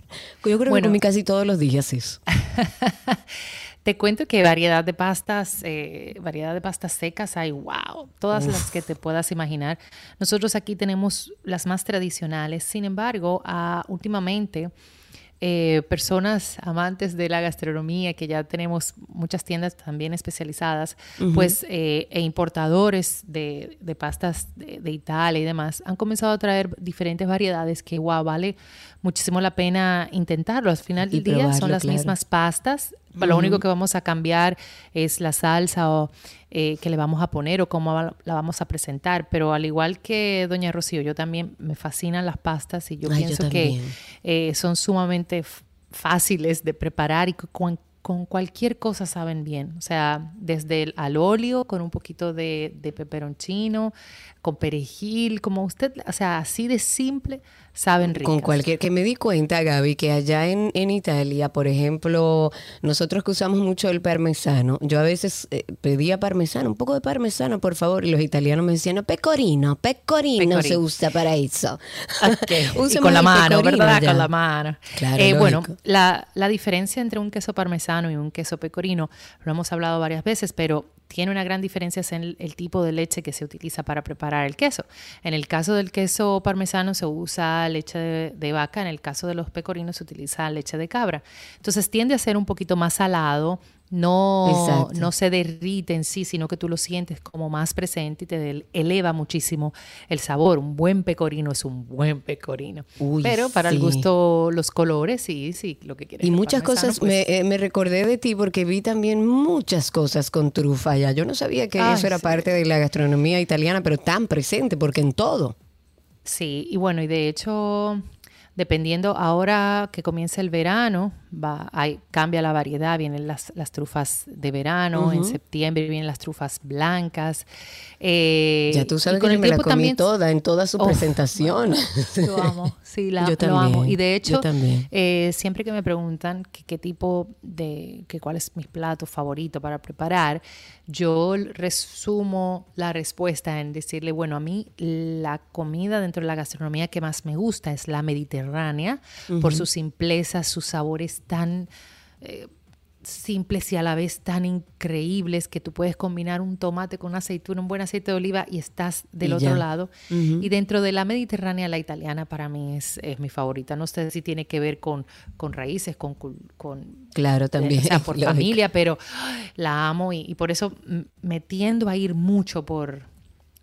Yo creo que Bueno. comí casi todos los días eso. [laughs] Te cuento que variedad de pastas, eh, variedad de pastas secas hay, wow, todas las que te puedas imaginar. Nosotros aquí tenemos las más tradicionales, sin embargo, ah, últimamente eh, personas amantes de la gastronomía, que ya tenemos muchas tiendas también especializadas, pues, eh, e importadores de, de pastas de, de Italia y demás, han comenzado a traer diferentes variedades que, wow, vale muchísimo la pena intentarlo. Al final Y del día probarlo, son las claro. mismas pastas. Lo único que vamos a cambiar es la salsa o, eh, que le vamos a poner o cómo la vamos a presentar. Pero al igual que Doña Rocío, yo también me fascinan las pastas y yo Ay, yo pienso que eh, son sumamente fáciles de preparar y con cualquier cosa saben bien. O sea, desde el al óleo con un poquito de, de peperoncino, con perejil, como usted, o sea, así de simple, saben ricas. Con cualquier, que me di cuenta, Gaby, que allá en, en Italia, por ejemplo, nosotros que usamos mucho el parmesano, yo a veces eh, pedía parmesano, un poco de parmesano, por favor, y los italianos me decían, no, pecorino, pecorino, se Pecorino. usa para eso. Ok, [laughs] y con la mano, ¿verdad? allá. Con la mano. Claro, Eh, bueno, la, la diferencia entre un queso parmesano y un queso pecorino, lo hemos hablado varias veces, pero tiene una gran diferencia en el, el tipo de leche que se utiliza para preparar el queso. En el caso del queso parmesano se usa leche de, de vaca, en el caso de los pecorinos se utiliza leche de cabra. Entonces tiende a ser un poquito más salado, no, Exacto. no se derrite en sí, sino que tú lo sientes como más presente y te eleva muchísimo el sabor. Un buen pecorino es un buen pecorino. Uy, Pero para el gusto, los colores, sí, sí, lo que quieres. Y muchas cosas, pues, me, eh, me recordé de ti porque vi también muchas cosas con trufa allá. Yo no sabía que Ay, eso era sí. parte de la gastronomía italiana, pero tan presente, porque en todo. Sí, y bueno, y de hecho, dependiendo, ahora que comienza el verano, va, hay, cambia la variedad, vienen las, las trufas de verano, en septiembre vienen las trufas blancas. eh, ya tú y sabes con que el me la comí también- toda, en toda su Oh, presentación. [laughs] Lo amo, sí, la, Yo lo amo. también, Y de yo hecho, también. eh, siempre que me preguntan qué tipo de, que cuál es mi plato favorito para preparar, yo resumo la respuesta en decirle, bueno, a mí la comida dentro de la gastronomía que más me gusta es la mediterránea, por su simpleza, sus sabores tan... eh, simples y a la vez tan increíbles que tú puedes combinar un tomate con una aceituna, un buen aceite de oliva y estás del Y otro ya. lado. Y dentro de la mediterránea, la italiana para mí es, es mi favorita. No sé si tiene que ver con, con raíces, con, con claro, también. o sea, [laughs] por lógico. familia, pero la amo y, y por eso me tiendo a ir mucho por,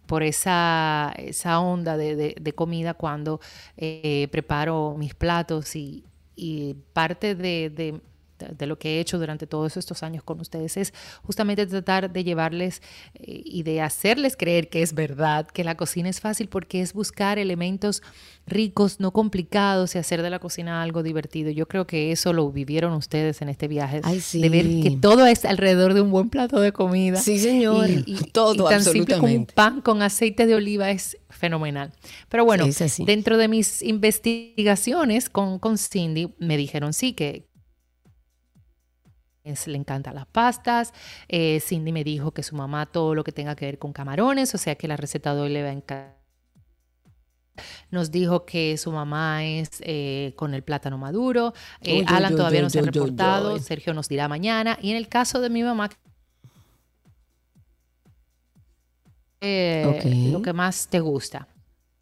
por esa, esa onda de, de- de comida cuando eh, preparo mis platos y, y parte de, de- de lo que he hecho durante todos estos años con ustedes es justamente tratar de llevarles eh, y de hacerles creer que es verdad, que la cocina es fácil porque es buscar elementos ricos, no complicados y hacer de la cocina algo divertido. Yo creo que eso lo vivieron ustedes en este viaje, Ay, sí. de ver que todo es alrededor de un buen plato de comida. Sí, señor. Todo, tan simple como un absolutamente. pan con aceite de oliva es fenomenal. Pero bueno, Sí, dentro de mis investigaciones con, con Cindy, me dijeron sí que le encantan las pastas. Eh, Cindy me dijo que su mamá todo lo que tenga que ver con camarones, o sea que la receta de hoy le va a encantar. Nos dijo que su mamá es eh, con el plátano maduro. Eh, Alan todavía no se ha reportado. Sergio nos dirá mañana. Y en el caso de mi mamá, lo que más te gusta.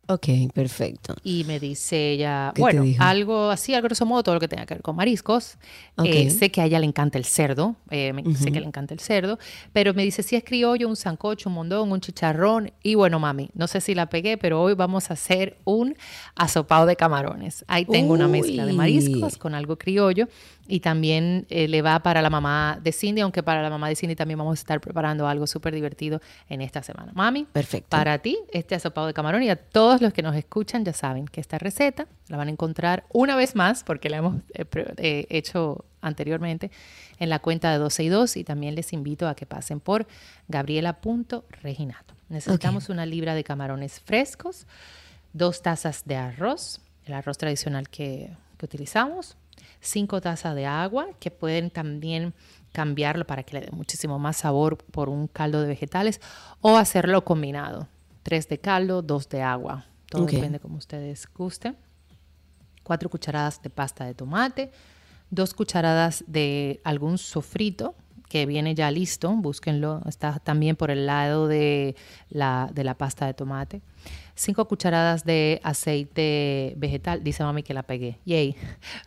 Ok, perfecto. Y me dice ella, ¿Qué te bueno, algo así, al grosso modo, todo lo que tenga que ver con mariscos. Ok. Eh, sé que a ella le encanta el cerdo, eh, me- sé que le encanta el cerdo, pero me dice si es criollo, un sancocho, un mondón, un chicharrón. Y bueno, mami, no sé si la pegué, pero hoy vamos a hacer un asopado de camarones. Ahí tengo una mezcla de mariscos con algo criollo y también eh, le va para la mamá de Cindy, aunque para la mamá de Cindy también vamos a estar preparando algo súper divertido en esta semana. Mami, Perfecto. para ti, este asopado de camarón y a todos los que nos escuchan ya saben que esta receta la van a encontrar una vez más, porque la hemos eh, eh, hecho anteriormente, en la cuenta de 12 y 2 y también les invito a que pasen por gabriela.reginato. Necesitamos una libra de camarones frescos, dos tazas de arroz, el arroz tradicional que, que utilizamos, cinco tazas de agua, que pueden también cambiarlo para que le dé muchísimo más sabor por un caldo de vegetales o hacerlo combinado. Tres de caldo, dos de agua. Todo Ok. depende como ustedes gusten. Cuatro cucharadas de pasta de tomate, dos cucharadas de algún sofrito que viene ya listo, búsquenlo, está también por el lado de la, de la pasta de tomate. Cinco cucharadas de aceite vegetal, dice mami que la pegué, yay.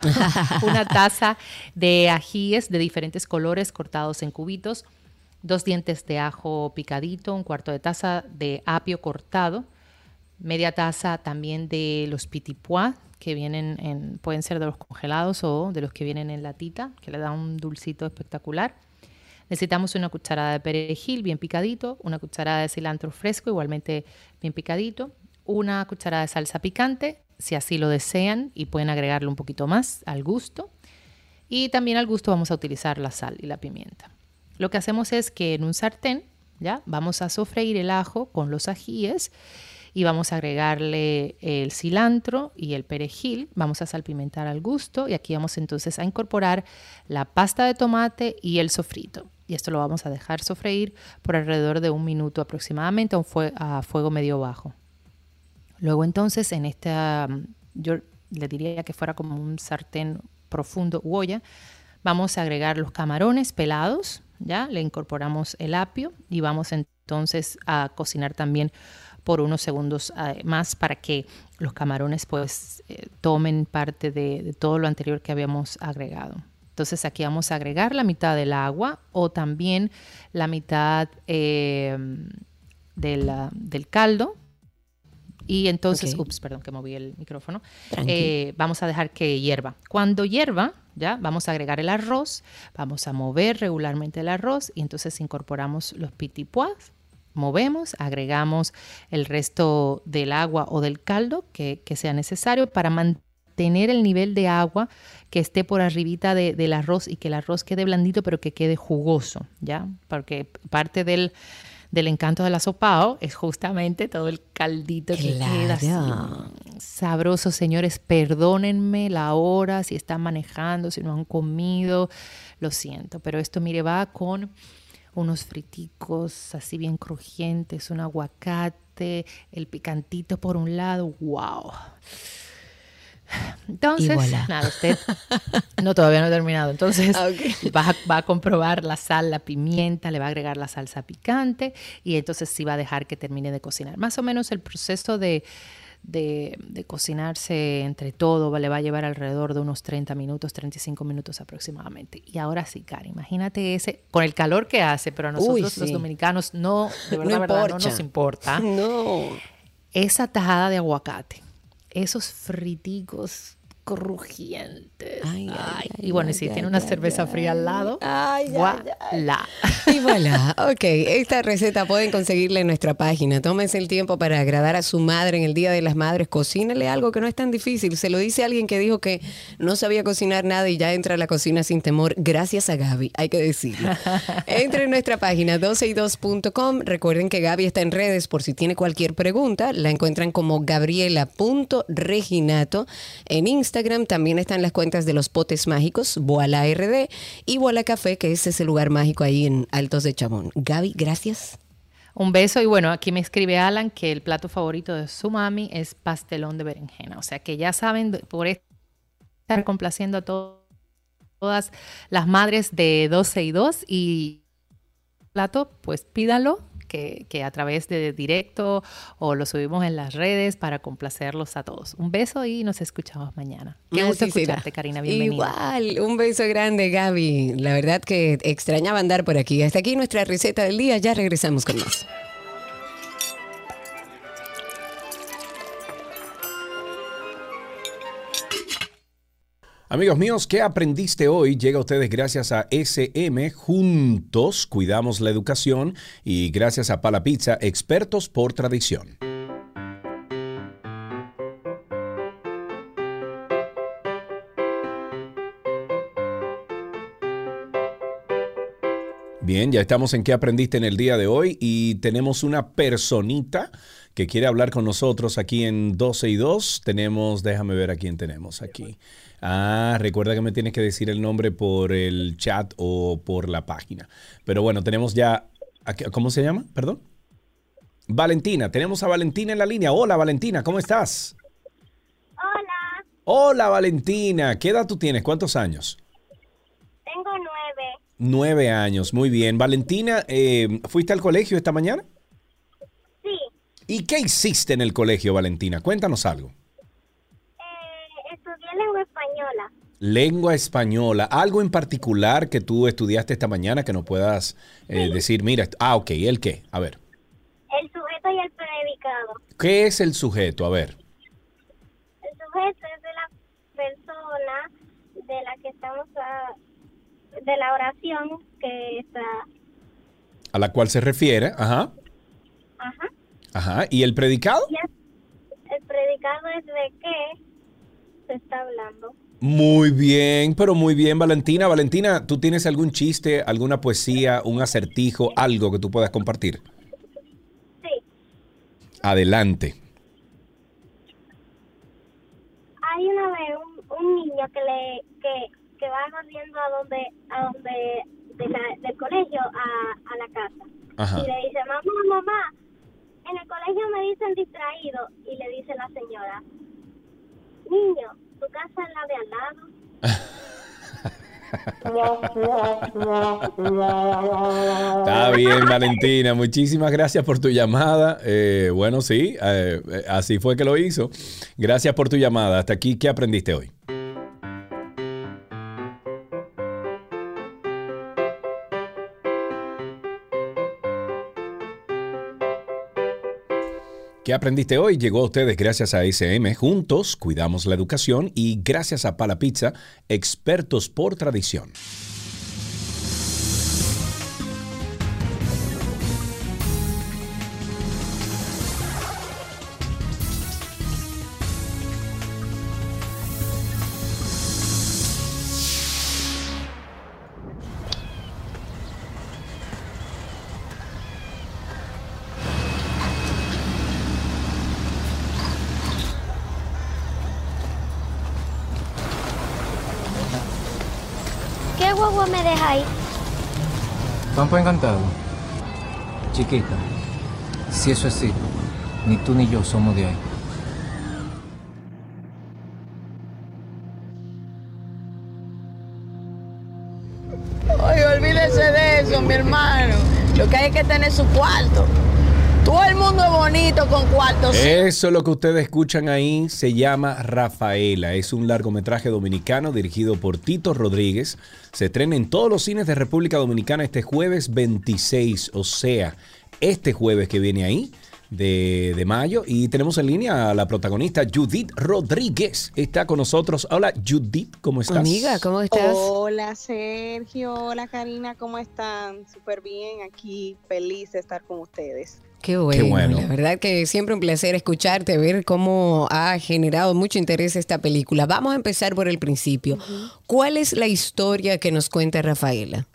[laughs] Una taza de ajíes de diferentes colores cortados en cubitos, dos dientes de ajo picadito, un cuarto de taza de apio cortado, media taza también de los pitipois que vienen en, pueden ser de los congelados o de los que vienen en latita, que le da un dulcito espectacular. Necesitamos una cucharada de perejil bien picadito, una cucharada de cilantro fresco igualmente bien picadito, una cucharada de salsa picante, si así lo desean, y pueden agregarle un poquito más al gusto. Y también al gusto vamos a utilizar la sal y la pimienta. Lo que hacemos es que en un sartén, ¿ya? Vamos a sofreír el ajo con los ajíes y vamos a agregarle el cilantro y el perejil. Vamos a salpimentar al gusto y aquí vamos entonces a incorporar la pasta de tomate y el sofrito. Y esto lo vamos a dejar sofreír por alrededor de un minuto aproximadamente a, fuego medio bajo. Luego entonces en esta, yo le diría que fuera como un sartén profundo u olla, vamos a agregar los camarones pelados, ya le incorporamos el apio y vamos entonces a cocinar también por unos segundos más para que los camarones pues eh, tomen parte de, todo lo anterior que habíamos agregado. Entonces aquí vamos a agregar la mitad del agua o también la mitad eh, del caldo. Y entonces, ups, perdón que moví el micrófono. vamos a dejar que hierva. Cuando hierva, ya vamos a agregar el arroz, vamos a mover regularmente el arroz y entonces incorporamos los pitipuas movemos, agregamos el resto del agua o del caldo que, sea necesario para mantener el nivel de agua que esté por arribita del arroz y que el arroz quede blandito pero que quede jugoso, ¿ya? Porque parte del, encanto de la sopao es justamente todo el caldito que queda así, sabroso. Señores, perdónenme la hora, si están manejando, si no han comido, lo siento, pero esto mire va con unos friticos así bien crujientes, un aguacate, el picantito por un lado, wow. Entonces, nada, usted no todavía no he terminado. Entonces, ah, [laughs] va, va, a comprobar la sal, la pimienta, le va a agregar la salsa picante y entonces sí va a dejar que termine de cocinar. Más o menos el proceso de, de, cocinarse entre todo le va a llevar alrededor de unos 30 minutos, 35 minutos aproximadamente. Y ahora sí, Cara, imagínate ese, con el calor que hace, pero a nosotros los dominicanos no, de verdad, no nos importa. No. Esa tajada de aguacate, esos friticos crujientes. Ay, y bueno, y si tiene una cerveza fría al lado, voilà. Y voilà, ok. Esta receta pueden conseguirla en nuestra página. Tómense el tiempo para agradar a su madre en el Día de las Madres. Cocínale algo que no es tan difícil. Se lo dice alguien que dijo que no sabía cocinar nada y ya entra a la cocina sin temor. Gracias a Gaby, hay que decirlo. [laughs] Entre en nuestra página 12y2.com. Recuerden que Gaby está en redes por si tiene cualquier pregunta. La encuentran como gabriela.reginato en Instagram también están las cuentas de los potes mágicos, Boala RD y Boala Café, que es ese lugar mágico ahí en Altos de Chamón. Gaby, gracias. Un beso y bueno, aquí me escribe Alan que el plato favorito de su mami es pastelón de berenjena. O sea que ya saben, por estar complaciendo a todas las madres de 12 y 2 y plato, pues pídalo que, a través de directo o lo subimos en las redes para complacerlos a todos. Un beso y nos escuchamos mañana. Qué gusto escucharte, Karina. Bienvenida. Igual, un beso grande, Gaby. La verdad que extrañaba andar por aquí. Hasta aquí nuestra receta del día. Ya regresamos con más. Amigos míos, ¿qué aprendiste hoy? Llega a ustedes gracias a SM. Juntos cuidamos la educación y gracias a Pala Pizza, expertos por tradición. Bien, ya estamos en qué aprendiste en el día de hoy y tenemos una personita que quiere hablar con nosotros aquí en 12 y 2. Tenemos, déjame ver a quién tenemos aquí. Ah, recuerda que me tienes que decir el nombre por el chat o por la página. Pero bueno, tenemos ya, ¿cómo se llama? Perdón. Valentina, tenemos a Valentina en la línea. Hola Valentina, ¿cómo estás? Hola. Hola Valentina, ¿qué edad tú tienes? ¿Cuántos años? Tengo nueve. Nueve años, muy bien. Valentina, eh, ¿fuiste al colegio esta mañana? Sí. ¿Y qué hiciste en el colegio, Valentina? Cuéntanos algo lengua española. Lengua española. ¿Algo en particular que tú estudiaste esta mañana que no puedas eh, decir? Mira, ah, ok, ¿el qué? A ver. El sujeto y el predicado. ¿Qué es el sujeto? A ver. El sujeto es de la persona de la que estamos a, de la oración que está a la cual se refiere, ajá. Ajá. Ajá, ¿y el predicado? el predicado es de qué está hablando. Muy bien, pero muy bien, Valentina. Valentina, ¿tú tienes algún chiste, alguna poesía, un acertijo, algo que tú puedas compartir? Sí. Adelante. Hay una vez un, un niño que le que, que va corriendo a donde a donde de la- del colegio a, a la casa Ajá. y le dice mamá mamá en el colegio me dicen distraído y le dice la señora niño tu casa es la de al lado Está bien, Valentina. Muchísimas gracias por tu llamada. Eh, bueno, sí, eh, eh, así fue que lo hizo. Gracias por tu llamada. Hasta aquí, ¿qué aprendiste hoy? ¿Qué aprendiste hoy? Llegó a ustedes gracias a SM. Juntos cuidamos la educación y gracias a Pala Pizza, expertos por tradición. Campo encantado. Chiquita, si eso es así, ni tú ni yo somos de ahí. Oye, olvídese de eso, mi hermano. Lo que hay es que tener su cuarto. Mundo es bonito con cuartos. Eso lo que ustedes escuchan ahí se llama Rafaela. Es un largometraje dominicano dirigido por Tito Rodríguez. Se estrena en todos los cines de República Dominicana este jueves 26, o sea, este jueves que viene ahí. De, de mayo y tenemos en línea a la protagonista Judith Rodríguez. Está con nosotros. Hola Judith, ¿cómo estás? Amiga, ¿cómo estás? Hola Sergio, hola Karina, ¿cómo están? Súper bien, aquí feliz de estar con ustedes. Qué bueno, bueno. La verdad que siempre un placer escucharte, ver cómo ha generado mucho interés esta película. Vamos a empezar por el principio. ¿Cuál es la historia que nos cuenta Rafaela?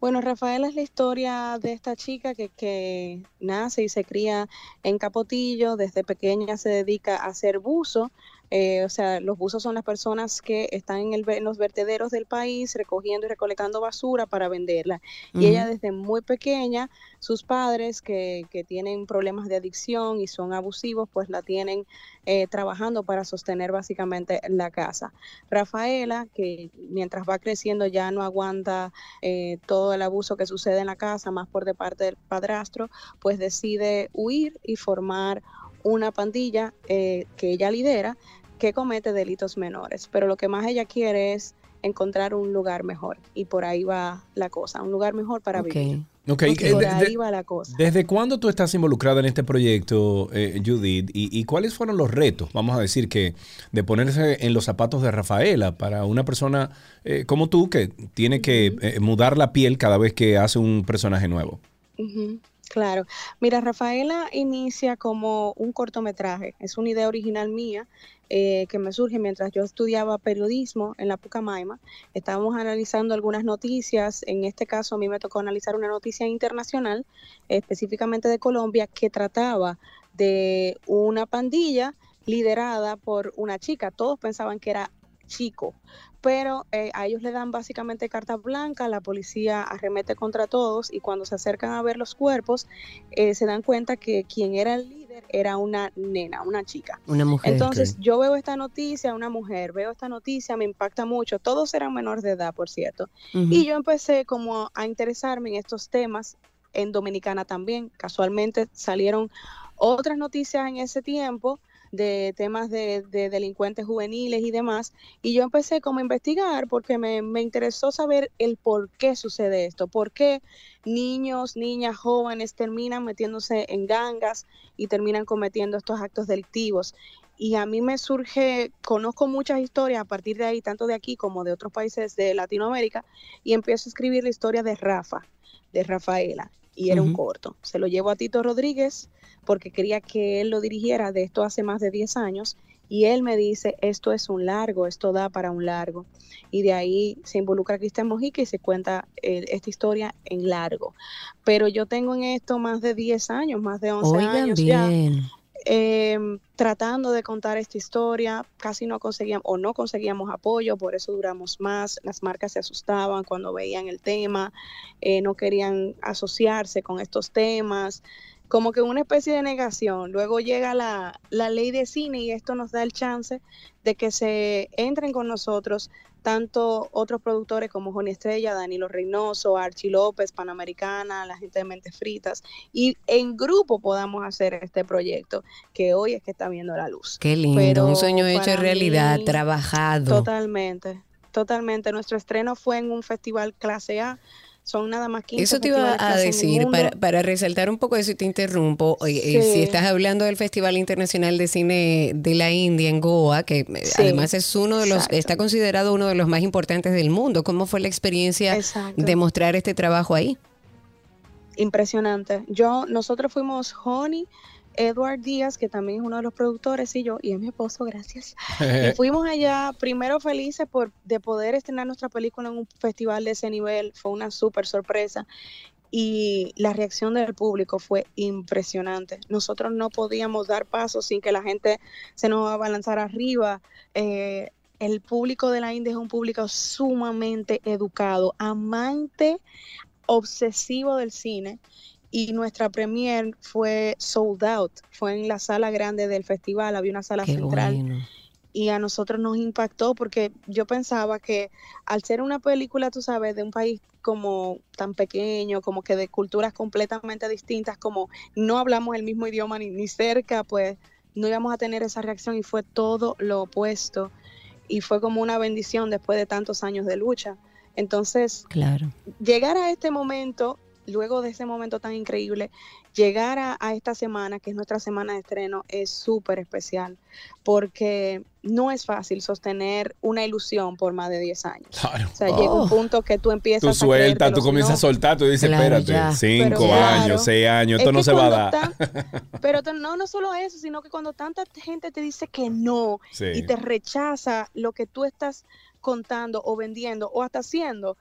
Bueno, Rafaela es la historia de esta chica que, que nace y se cría en Capotillo, desde pequeña se dedica a hacer buzo. Eh, o sea, los buzos son las personas que están en, el en los vertederos del país recogiendo y recolectando basura para venderla. Y ella desde muy pequeña, sus padres que, que tienen problemas de adicción y son abusivos, pues la tienen eh, trabajando para sostener básicamente la casa. Rafaela, que mientras va creciendo ya no aguanta eh, todo el abuso que sucede en la casa, más por de parte del padrastro, pues decide huir y formar una pandilla eh, que ella lidera que comete delitos menores. Pero lo que más ella quiere es encontrar un lugar mejor y por ahí va la cosa, un lugar mejor para vivir. Ok, Y eh, por de- ahí de- va la cosa. ¿Desde cuándo tú estás involucrada en este proyecto, eh, Judith? Y, y cuáles fueron los retos, vamos a decir, que de ponerse en los zapatos de Rafaela para una persona eh, como tú que tiene que eh, mudar la piel cada vez que hace un personaje nuevo? Ujú, Claro. Mira, Rafaela inicia como un cortometraje. Es una idea original mía eh, que me surge mientras yo estudiaba periodismo en la Pucamaima. Estábamos analizando algunas noticias. En este caso, a mí me tocó analizar una noticia internacional, específicamente de Colombia, que trataba de una pandilla liderada por una chica. Todos pensaban que era chico, pero eh, a ellos le dan básicamente carta blanca, la policía arremete contra todos y cuando se acercan a ver los cuerpos eh, se dan cuenta que quien era el líder era una nena, una chica. Una mujer. Entonces yo veo esta noticia, una mujer, veo esta noticia, me impacta mucho, todos eran menores de edad, por cierto, y yo empecé como a interesarme en estos temas en Dominicana también. Casualmente salieron otras noticias en ese tiempo de temas de, de delincuentes juveniles y demás. Y yo empecé como a investigar porque me, me interesó saber el por qué sucede esto, por qué niños, niñas, jóvenes terminan metiéndose en gangas y terminan cometiendo estos actos delictivos. Y a mí me surge, conozco muchas historias a partir de ahí, tanto de aquí como de otros países de Latinoamérica, y empiezo a escribir la historia de Rafa, de Rafaela, y era un corto. Se lo llevo a Tito Rodríguez porque quería que él lo dirigiera de esto hace más de 10 años Y él me dice, esto es un largo, esto da para un largo. Y de ahí se involucra Cristian Mojica y se cuenta eh, esta historia en largo. Pero yo tengo en esto más de 10 años, más de 11 Oigan años ya em, tratando de contar esta historia, casi no conseguíamos o no conseguíamos apoyo, por eso duramos más, las marcas se asustaban cuando veían el tema, eh, no querían asociarse con estos temas, como que una especie de negación. Luego llega la, la ley de cine y esto nos da el chance de que se entren con nosotros tanto otros productores como Joni Estrella, Danilo Reynoso, Archie López, Panamericana, la gente de Mentes Fritas, y en grupo podamos hacer este proyecto que hoy es que está viendo la luz. Qué lindo, Pero un sueño hecho realidad, mí, trabajado. Totalmente, totalmente. Nuestro estreno fue en un festival clase A. Son nada más 15 Eso te iba a decir, para, para resaltar un poco eso y te interrumpo, eh, si estás hablando del Festival Internacional de Cine de la India en Goa, que eh, Sí, además es uno de los, exacto. está considerado uno de los más importantes del mundo, ¿cómo fue la experiencia Exacto. de mostrar este trabajo ahí? Impresionante. Yo, nosotros fuimos Honey, Edward Díaz, que también es uno de los productores, y yo, y es mi esposo, gracias. [laughs] Y fuimos allá, primero felices por de poder estrenar nuestra película en un festival de ese nivel, fue una súper sorpresa. Y la reacción del público fue impresionante. Nosotros no podíamos dar pasos sin que la gente se nos abalanzara arriba. Eh, el público de la India es un público sumamente educado, amante, obsesivo del cine y nuestra premier fue sold out, fue en la sala grande del festival, había una sala Qué central bueno. y a nosotros nos impactó porque yo pensaba que al ser una película, tú sabes, de un país como tan pequeño, como que de culturas completamente distintas, como no hablamos el mismo idioma ni, ni cerca, pues no íbamos a tener esa reacción y fue todo lo opuesto y fue como una bendición después de tantos años de lucha. Entonces, Claro. llegar a este momento, luego de ese momento tan increíble, llegar a, a esta semana, que es nuestra semana de estreno, es súper especial, porque no es fácil sostener una ilusión por más de 10 años. Claro. O sea, llega Oh. un punto que tú empiezas Tú a sueltas, creértelo, tú comienzas no- a soltar, tú dices, Claro, espérate, ya. cinco Pero claro, años, seis años, esto es no se va a dar. tan- [laughs] pero no, no solo eso, sino que cuando tanta gente te dice que no Sí. y te rechaza lo que tú estás contando o vendiendo o hasta haciendo,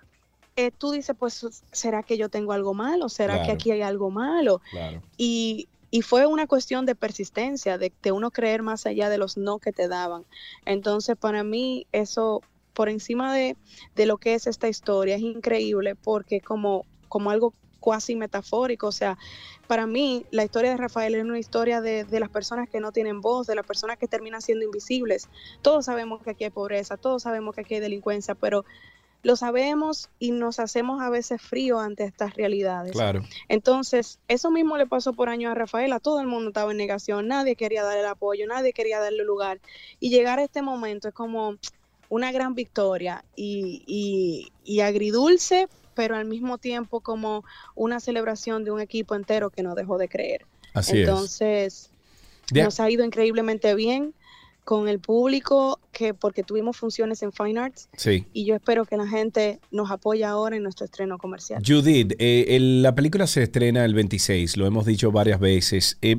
eh, tú dices, pues, ¿será que yo tengo algo malo? ¿Será que aquí hay algo malo? Claro. Y, y fue una cuestión de persistencia, de, de uno creer más allá de los no que te daban. Entonces, para mí, eso, por encima de, de lo que es esta historia, es increíble porque como, como algo cuasi metafórico, o sea, para mí la historia de Rafael es una historia de, de las personas que no tienen voz, de las personas que terminan siendo invisibles. Todos sabemos que aquí hay pobreza, todos sabemos que aquí hay delincuencia, pero lo sabemos y nos hacemos a veces frío ante estas realidades. Claro. Entonces, eso mismo le pasó por años a Rafaela, todo el mundo estaba en negación, nadie quería darle el apoyo, nadie quería darle lugar. Y llegar a este momento es como una gran victoria y, y, y agridulce, pero al mismo tiempo como una celebración de un equipo entero que no dejó de creer. Así es. Entonces, nos ha ido increíblemente bien con el público, que porque tuvimos funciones en Fine Arts Sí. y yo espero que la gente nos apoye ahora en nuestro estreno comercial. Judith, eh, el- la película se estrena el 26, lo hemos dicho varias veces. Eh,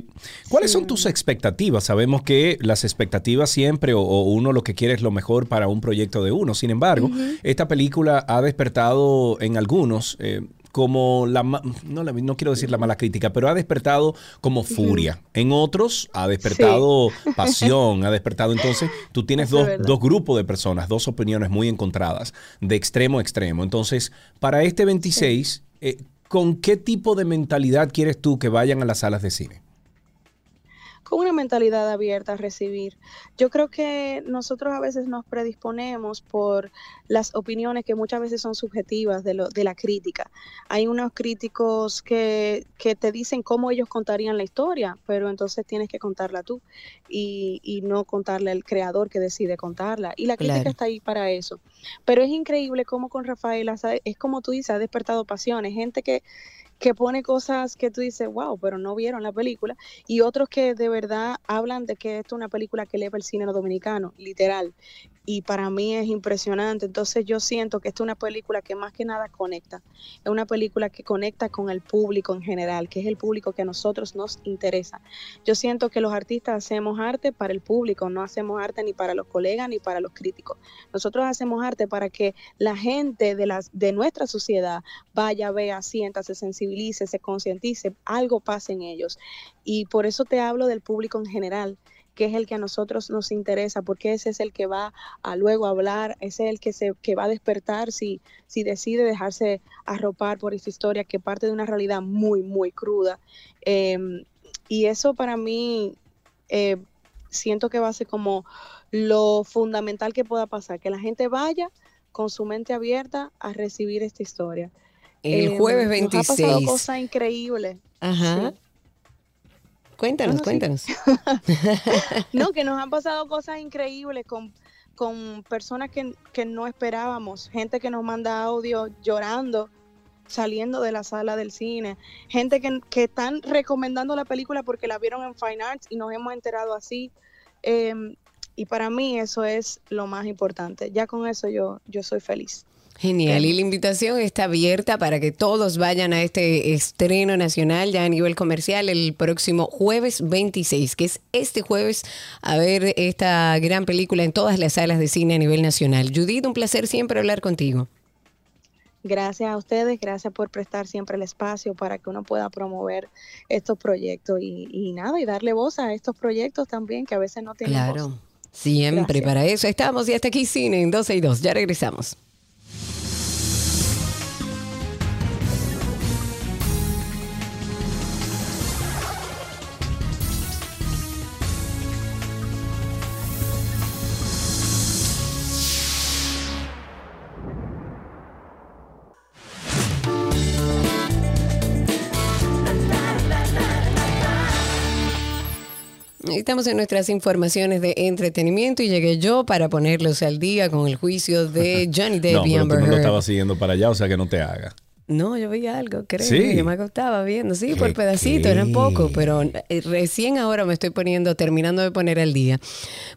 ¿Cuáles son tus expectativas? Sabemos que las expectativas siempre, o, o uno lo que quiere es lo mejor para un proyecto de uno. Sin embargo, esta película ha despertado en algunos eh, como la, no, la- no quiero decir la mala crítica, pero ha despertado como furia. En otros ha despertado [laughs] pasión, ha despertado. Entonces, tú tienes dos, dos grupos de personas, dos opiniones muy encontradas, de extremo a extremo. Entonces, para este 26, eh, ¿con qué tipo de mentalidad quieres tú que vayan a las salas de cine? Con una mentalidad abierta a recibir. Yo creo que nosotros a veces nos predisponemos por las opiniones que muchas veces son subjetivas de, lo, de la crítica. Hay unos críticos que, que te dicen cómo ellos contarían la historia, pero entonces tienes que contarla tú y, y no contarle al creador que decide contarla. Y la crítica Claro. está ahí para eso. Pero es increíble cómo con Rafaela, es como tú dices, ha despertado pasiones, gente que que pone cosas que tú dices, wow, pero no vieron la película, y otros que de verdad hablan de que esto es una película que eleva el cine dominicano, literal. Y para mí es impresionante. Entonces yo siento que esta es una película que más que nada conecta. Es una película que conecta con el público en general, que es el público que a nosotros nos interesa. Yo siento que los artistas hacemos arte para el público, no hacemos arte ni para los colegas ni para los críticos. Nosotros hacemos arte para que la gente de, las, de nuestra sociedad vaya, vea, sienta, se sensibilice, se concientice, algo pase en ellos. Y por eso te hablo del público en general que es el que a nosotros nos interesa, porque ese es el que va a luego hablar, ese es el que, se, que va a despertar si, si decide dejarse arropar por esta historia que parte de una realidad muy, muy cruda. Em, y eso para mí eh, siento que va a ser como lo fundamental que pueda pasar, que la gente vaya con su mente abierta a recibir esta historia. El jueves 26. Nos ha pasado cosas increíbles. Ajá. Cuéntanos, cuéntanos. [laughs] no, que nos han pasado cosas increíbles con, con personas que, que, no esperábamos, gente que nos manda audio llorando saliendo de la sala del cine, gente que, que están recomendando la película porque la vieron en Fine Arts y nos hemos enterado así. Em, y para mí eso es lo más importante. Ya con eso yo, yo soy feliz. Genial. Y la invitación está abierta para que todos vayan a este estreno nacional ya a nivel comercial el próximo jueves 26, que es este jueves, a ver esta gran película en todas las salas de cine a nivel nacional. Judith, un placer siempre hablar contigo. Gracias a ustedes, gracias por prestar siempre el espacio para que uno pueda promover estos proyectos y, nada, y darle voz a estos proyectos también que a veces no tienen claro. Siempre para eso estamos y hasta aquí cine en 12 y 2. Ya regresamos. Estamos en nuestras informaciones de entretenimiento y llegué yo para ponerlos al día con el juicio de [laughs] Johnny Depp y Amber Heard. No, estaba siguiendo para allá, o sea que no te haga. No, yo veía algo, creo. Sí. Yo me estaba viendo, sí, por pedacito, eran poco, pero eh, recién ahora me estoy poniendo, terminando de poner al día.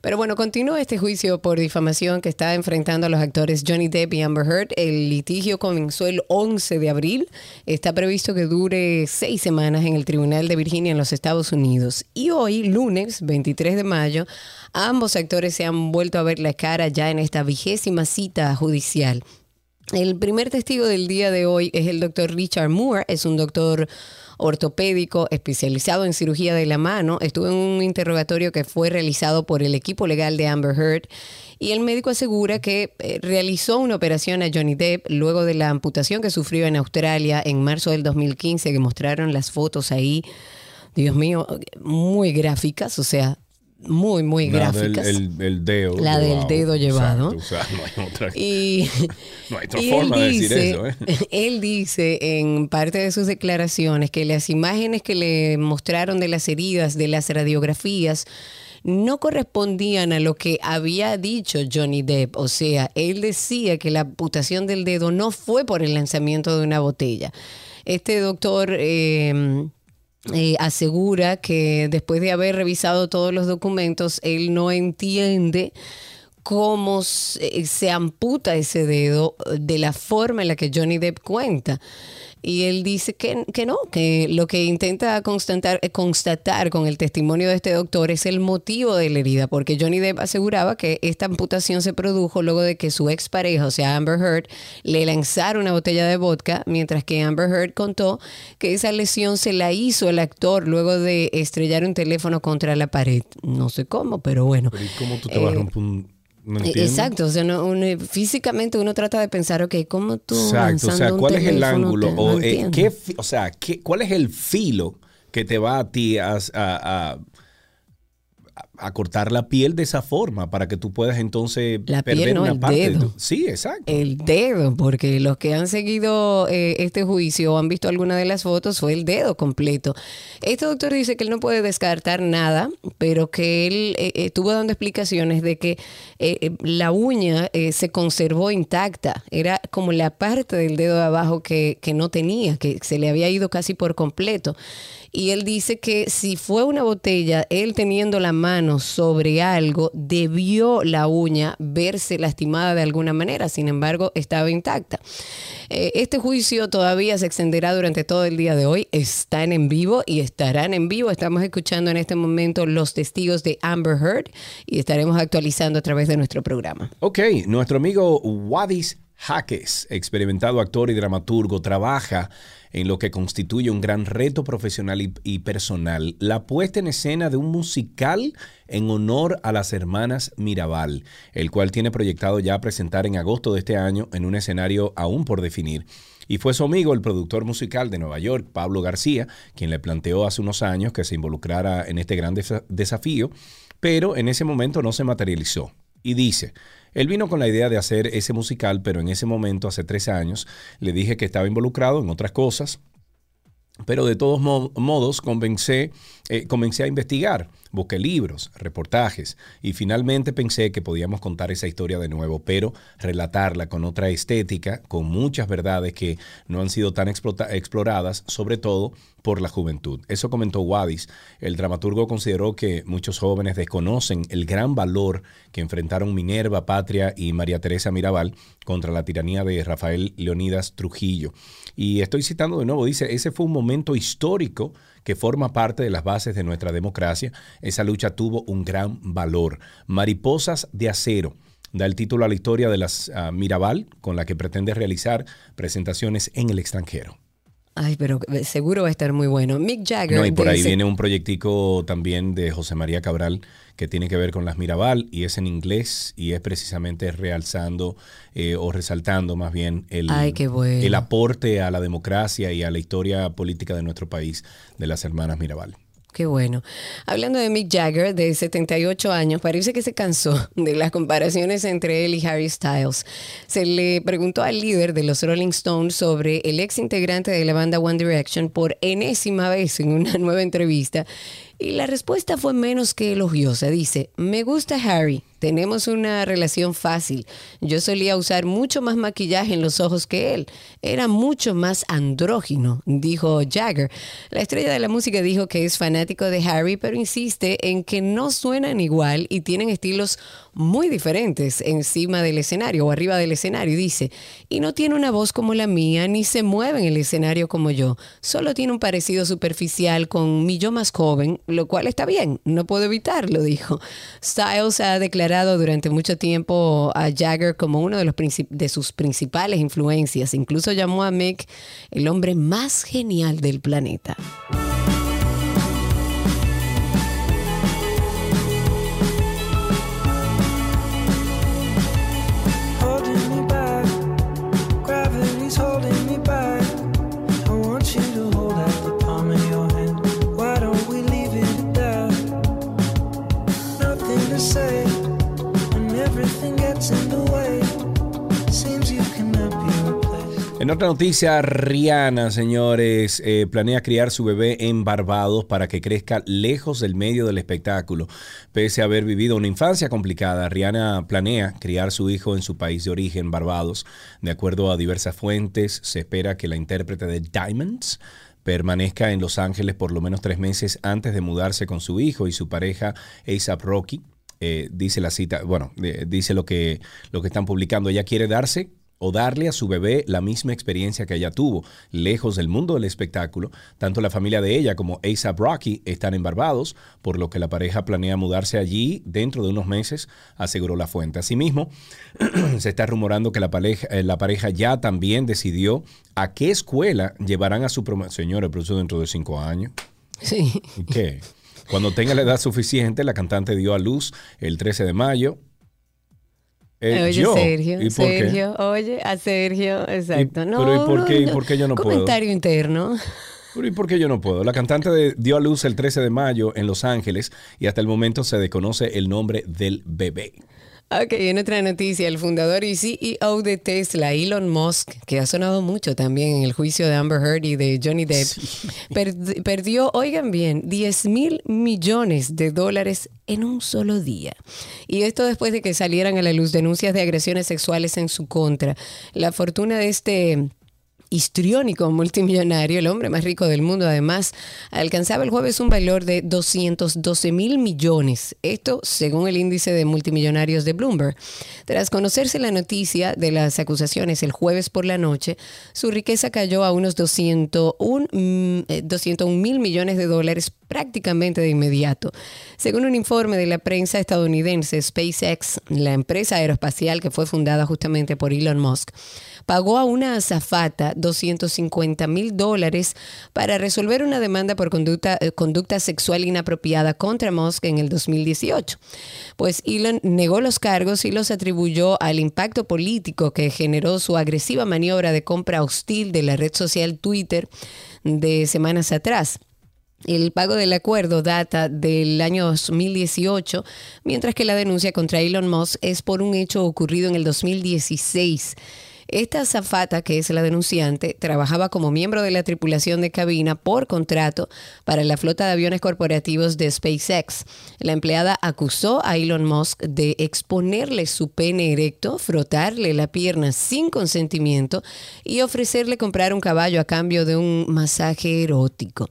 Pero bueno, continúa este juicio por difamación que está enfrentando a los actores Johnny Depp y Amber Heard. El litigio comenzó el 11 de abril. Está previsto que dure seis semanas en el Tribunal de Virginia en los Estados Unidos. Y hoy, lunes 23 de mayo, ambos actores se han vuelto a ver la cara ya en esta vigésima cita judicial. El primer testigo del día de hoy es el doctor Richard Moore, es un doctor ortopédico especializado en cirugía de la mano. Estuvo en un interrogatorio que fue realizado por el equipo legal de Amber Heard y el médico asegura que eh, realizó una operación a Johnny Depp luego de la amputación que sufrió en Australia en marzo del 2015, que mostraron las fotos ahí. Dios mío, muy gráficas, o sea, muy, muy gráficas. el, dedo. La del dedo llevado. o sea, no hay otra, y, [laughs] no hay otra forma de decir eso. ¿eh? [laughs] Él dice en parte de sus declaraciones que las imágenes que le mostraron de las heridas, de las radiografías, no correspondían a lo que había dicho Johnny Depp. O sea, él decía que la amputación del dedo no fue por el lanzamiento de una botella. Este doctor... Eh, eh, asegura que después de haber revisado todos los documentos, él no entiende cómo se, se amputa ese dedo de la forma en la que Johnny Depp cuenta. Y él dice que, que no, que lo que intenta constatar, eh, constatar con el testimonio de este doctor es el motivo de la herida, porque Johnny Depp aseguraba que esta amputación se produjo luego de que su expareja, o sea, Amber Heard, le lanzara una botella de vodka, mientras que Amber Heard contó que esa lesión se la hizo el actor luego de estrellar un teléfono contra la pared. No sé cómo, pero bueno. Pero ¿y cómo tú te vas a eh, romper un Exacto, o sea, físicamente uno trata de pensar, ok, ¿cómo tú... Exacto, o sea, ¿cuál es el ángulo? o, eh, qué, o sea, ¿qué, ¿cuál es el filo que te va a ti a, a cortar la piel de esa forma para que tú puedas entonces la perder una parte dedo. Sí, exacto. El dedo, porque los que han seguido eh, este juicio o han visto alguna de las fotos fue el dedo completo. Este doctor dice que él no puede descartar nada, pero que él eh, estuvo dando explicaciones de que eh, la uña se conservó intacta. Era como la parte del dedo de abajo que, que no tenía, que se le había ido casi por completo y él dice que si fue una botella, él teniendo la mano sobre algo, debió la uña verse lastimada de alguna manera, sin embargo, estaba intacta. Eh, este juicio todavía se extenderá durante todo el día de hoy. Están en vivo y estarán en vivo. Estamos escuchando en este momento los testigos de Amber Heard y estaremos actualizando a través de nuestro programa. Ok, nuestro amigo Wadis Jaques, experimentado actor y dramaturgo, trabaja en lo que constituye un gran reto profesional y, personal, la puesta en escena de un musical en honor a las hermanas Mirabal, el cual tiene proyectado ya presentar en agosto de este año en un escenario aún por definir. Y fue su amigo, el productor musical de Nueva York, Pablo García, quien le planteó hace unos años que se involucrara en este gran desa- desafío, pero en ese momento no se materializó. Y dice, él vino con la idea de hacer ese musical, pero en ese momento, hace tres años, le dije que estaba involucrado en otras cosas, pero de todos mo- modos comencé, eh, comencé a investigar, busqué libros, reportajes y finalmente pensé que podíamos contar esa historia de nuevo, pero relatarla con otra estética, con muchas verdades que no han sido tan exploradas, sobre todo por la juventud. Eso comentó Wadis. El dramaturgo consideró que muchos jóvenes desconocen el gran valor que enfrentaron Minerva Patria y María Teresa Mirabal contra la tiranía de Rafael Leonidas Trujillo. Y estoy citando de nuevo, dice, ese fue un momento histórico que forma parte de las bases de nuestra democracia. Esa lucha tuvo un gran valor. Mariposas de acero. Da el título a la historia de las ah, Mirabal, con la que pretende realizar presentaciones en el extranjero. Ay, pero seguro va a estar muy bueno. Mick Jagger. No, y por ahí viene un proyectico también de José María Cabral que tiene que ver con las Mirabal y es en inglés y es precisamente realzando eh, o resaltando más bien el, Ay, qué bueno. el aporte a la democracia y a la historia política de nuestro país de las hermanas Mirabal. Qué bueno. Hablando de Mick Jagger, de 78 años, parece que se cansó de las comparaciones entre él y Harry Styles. Se le preguntó al líder de los Rolling Stones sobre el ex integrante de la banda One Direction por enésima vez en una [laughs] nueva entrevista. Y la respuesta fue menos que elogiosa. Dice, me gusta Harry, tenemos una relación fácil. Yo solía usar mucho más maquillaje en los ojos que él. Era mucho más andrógino, dijo Jagger. La estrella de la música dijo que es fanático de Harry, pero insiste en que no suenan igual y tienen estilos muy diferentes encima del escenario o arriba del escenario. Dice, y no tiene una voz como la mía, ni se mueve en el escenario como yo. Solo tiene un parecido superficial con mi yo más joven, lo cual está bien, no puedo evitarlo, dijo. Styles ha declarado durante mucho tiempo a Jagger como uno de, los de sus principales influencias. Incluso llamó a Mick el hombre más genial del planeta. En otra noticia, Rihanna, señores, eh, planea criar su bebé en Barbados para que crezca lejos del medio del espectáculo. Pese a haber vivido una infancia complicada, Rihanna planea criar su hijo en su país de origen, Barbados. De acuerdo a diversas fuentes, se espera que la intérprete de Diamonds permanezca en Los Ángeles por lo menos tres meses antes de mudarse con su hijo y su pareja ASAP Rocky. Eh, dice la cita, bueno, eh, dice lo que, lo que están publicando. Ella quiere darse o darle a su bebé la misma experiencia que ella tuvo, lejos del mundo del espectáculo. Tanto la familia de ella como ASAP Rocky están en Barbados, por lo que la pareja planea mudarse allí dentro de unos meses, aseguró la fuente. Asimismo, [clears throat] se está rumorando que la pareja, eh, la pareja ya también decidió a qué escuela llevarán a su promo- Señores, pero eso dentro de cinco años. Sí. ¿Y ¿Qué? Cuando tenga la edad suficiente, la cantante dio a luz el 13 de mayo. Eh, oye, yo. Sergio, ¿Y por qué? Sergio, oye, a Sergio, exacto. Y- no, pero ¿y por no, qué- y no. por qué yo no puedo? Comentario interno. Pero ¿y por qué yo no puedo? La cantante de- dio a luz el 13 de mayo en Los Ángeles y hasta el momento se desconoce el nombre del bebé. Ok, en otra noticia, el fundador y CEO de Tesla, Elon Musk, que ha sonado mucho también en el juicio de Amber Heard y de Johnny Depp, per- perdió, oigan bien, 10 mil millones de dólares en un solo día. Y esto después de que salieran a la luz denuncias de agresiones sexuales en su contra. La fortuna de este histriónico multimillonario, el hombre más rico del mundo, además, alcanzaba el jueves un valor de 212 mil millones. Esto según el índice de multimillonarios de Bloomberg. Tras conocerse la noticia de las acusaciones el jueves por la noche, su riqueza cayó a unos 201 mm, eh, 201 mil millones de dólares prácticamente de inmediato. Según un informe de la prensa estadounidense, SpaceX, la empresa aeroespacial que fue fundada justamente por Elon Musk, pagó a una azafata 250 mil dólares para resolver una demanda por conducta, eh, sexual inapropiada contra Musk en el 2018. Pues Elon negó los cargos y los atribuyó al impacto político que generó su agresiva maniobra de compra hostil de la red social Twitter de semanas atrás. El pago del acuerdo data del año 2018, mientras que la denuncia contra Elon Musk es por un hecho ocurrido en el 2016. Esta azafata, que es la denunciante, trabajaba como miembro de la tripulación de cabina por contrato para la flota de aviones corporativos de SpaceX. La empleada acusó a Elon Musk de exponerle su pene erecto, frotarle la pierna sin consentimiento y ofrecerle comprar un caballo a cambio de un masaje erótico.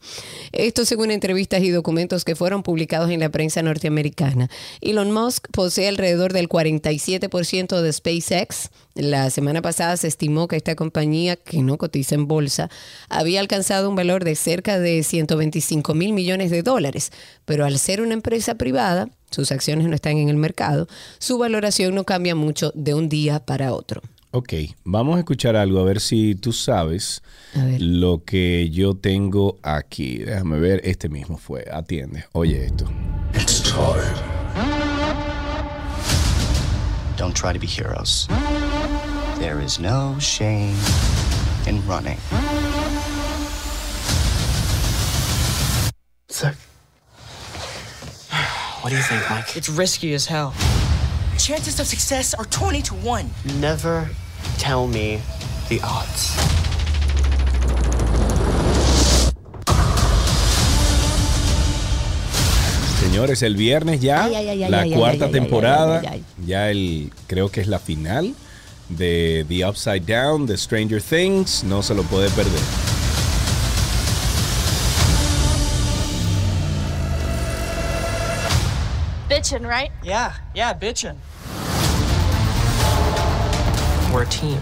Esto según entrevistas y documentos que fueron publicados en la prensa norteamericana. Elon Musk posee alrededor del 47% de SpaceX. La semana pasada se estimó que esta compañía, que no cotiza en bolsa, había alcanzado un valor de cerca de 125 mil millones de dólares, pero al ser una empresa privada, sus acciones no están en el mercado, su valoración no cambia mucho de un día para otro. Ok, vamos a escuchar algo, a ver si tú sabes lo que yo tengo aquí. Déjame ver, este mismo fue, atiende. Oye esto. It's time. Don't try to be heroes. There is no shame in running. Sick. What do you think, Mike? It's risky as hell. Chances of success are 20 to 1. Never tell me the odds. Señores, el viernes ya, Ay, ay, ay, la ay, cuarta ay, ay, ay, temporada, ay, ay, ya el, creo que es la final de The Upside Down, de Stranger Things, no se lo puede perder. Bitchin', right? Yeah, yeah, bitchin'. We're a team.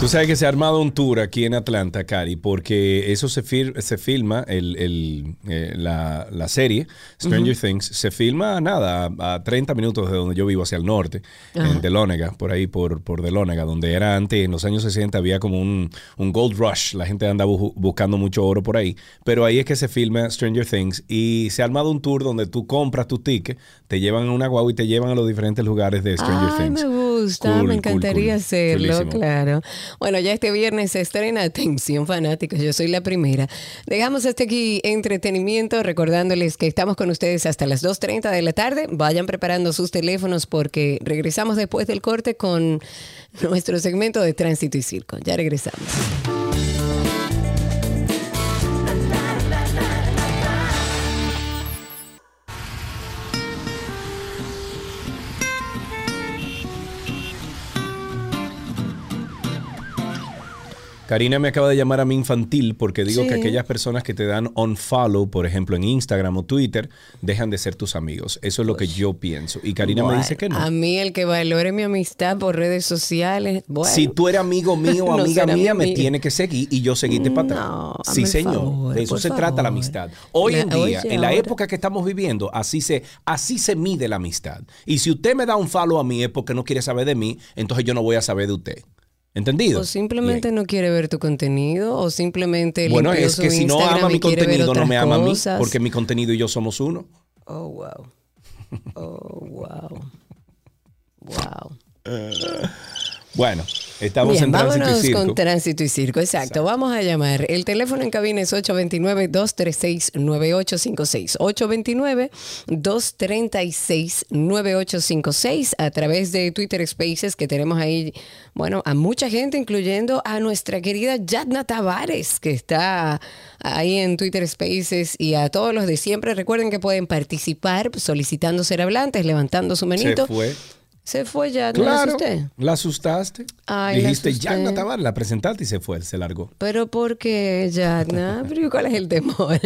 Tú sabes que se ha armado un tour aquí en Atlanta, Cari, porque eso se, se filma, el, el, eh, la, la serie Stranger. Things, se filma nada, a, a 30 minutos de donde yo vivo, hacia el norte, Ajá. en Delónega, por ahí, por, por Delónega, donde era antes, en los años 60, había como un, un gold rush, la gente anda bu- buscando mucho oro por ahí, pero ahí es que se filma Stranger Things y se ha armado un tour donde tú compras tu ticket, te llevan a una guagua y te llevan a los diferentes lugares de Stranger Ay, Things. me gusta, Cool, me cool, encantaría cool. hacerlo, Chulísimo. claro. Bueno, ya este viernes se estrena Atención Fanáticos, yo soy la primera. Dejamos hasta aquí entretenimiento, recordándoles que estamos con ustedes hasta las 2.30 de la tarde. Vayan preparando sus teléfonos porque regresamos después del corte con nuestro segmento de Tránsito y Circo. Ya regresamos. Karina me acaba de llamar a mi infantil porque digo Sí. que aquellas personas que te dan unfollow, por ejemplo, en Instagram o Twitter, dejan de ser tus amigos. Eso es lo que yo pienso. Y Karina me dice que no. A mí el que valore mi amistad por redes sociales, bueno. si tú eres amigo [laughs] mío o no amiga mi mía, me tiene que seguir y yo seguirte para atrás. Sí, señor. favor, de eso se trata la amistad. Hoy La- en día, en la ahora- época que estamos viviendo, así se, así se mide la amistad. Y si usted me da un follow a mí es porque no quiere saber de mí, entonces yo no voy a saber de usted. ¿Entendido? O simplemente no quiere ver tu contenido, o simplemente Bueno, es que si no ama mi contenido, no me ama a mí, porque mi contenido y yo somos uno. Oh, wow. Oh, wow. Wow. Bueno, estamos Bien, en Tránsito y vámonos Circo. con tránsito y circo, exacto. Vamos a llamar. El teléfono en cabina es 829-236-9856. 829-236-9856 a través de Twitter Spaces que tenemos ahí, bueno, a mucha gente, incluyendo a nuestra querida Yadna Tavares, que está ahí en Twitter Spaces y a todos los de siempre. Recuerden que pueden participar solicitando ser hablantes, levantando su manito. Se fue. Se fue ya, ¿no la asusté? la asustaste. Ay, la Dijiste, asusté. Yagna Tabar, la presentaste y se fue, se largó. Pero ¿por qué, Yadna? [laughs] Pero ¿cuál es el temor?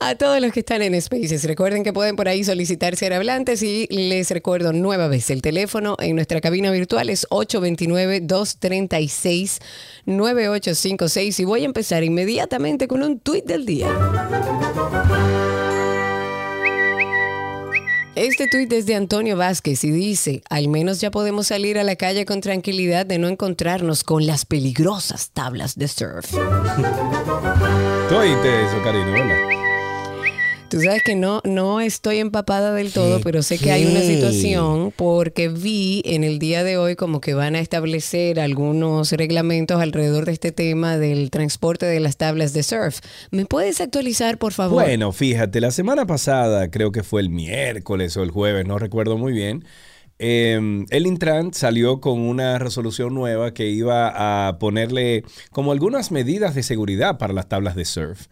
A todos los que están en Spaces, recuerden que pueden por ahí solicitar ser hablantes y les recuerdo nueva vez, el teléfono en nuestra cabina virtual es 829-236-9856 y voy a empezar inmediatamente con un tuit del día. Este tuit es de Antonio Vázquez y dice, al menos ya podemos salir a la calle con tranquilidad de no encontrarnos con las peligrosas tablas de surf. [laughs] Eso, Karina, ¿verdad? Tú sabes que no, no estoy empapada del todo, pero sé que hay una situación porque vi en el día de hoy como que van a establecer algunos reglamentos alrededor de este tema del transporte de las tablas de surf. ¿Me puedes actualizar, por favor? Bueno, fíjate, la semana pasada, creo que fue el miércoles o el jueves, no recuerdo muy bien, eh, el Intran salió con una resolución nueva que iba a ponerle como algunas medidas de seguridad para las tablas de surf.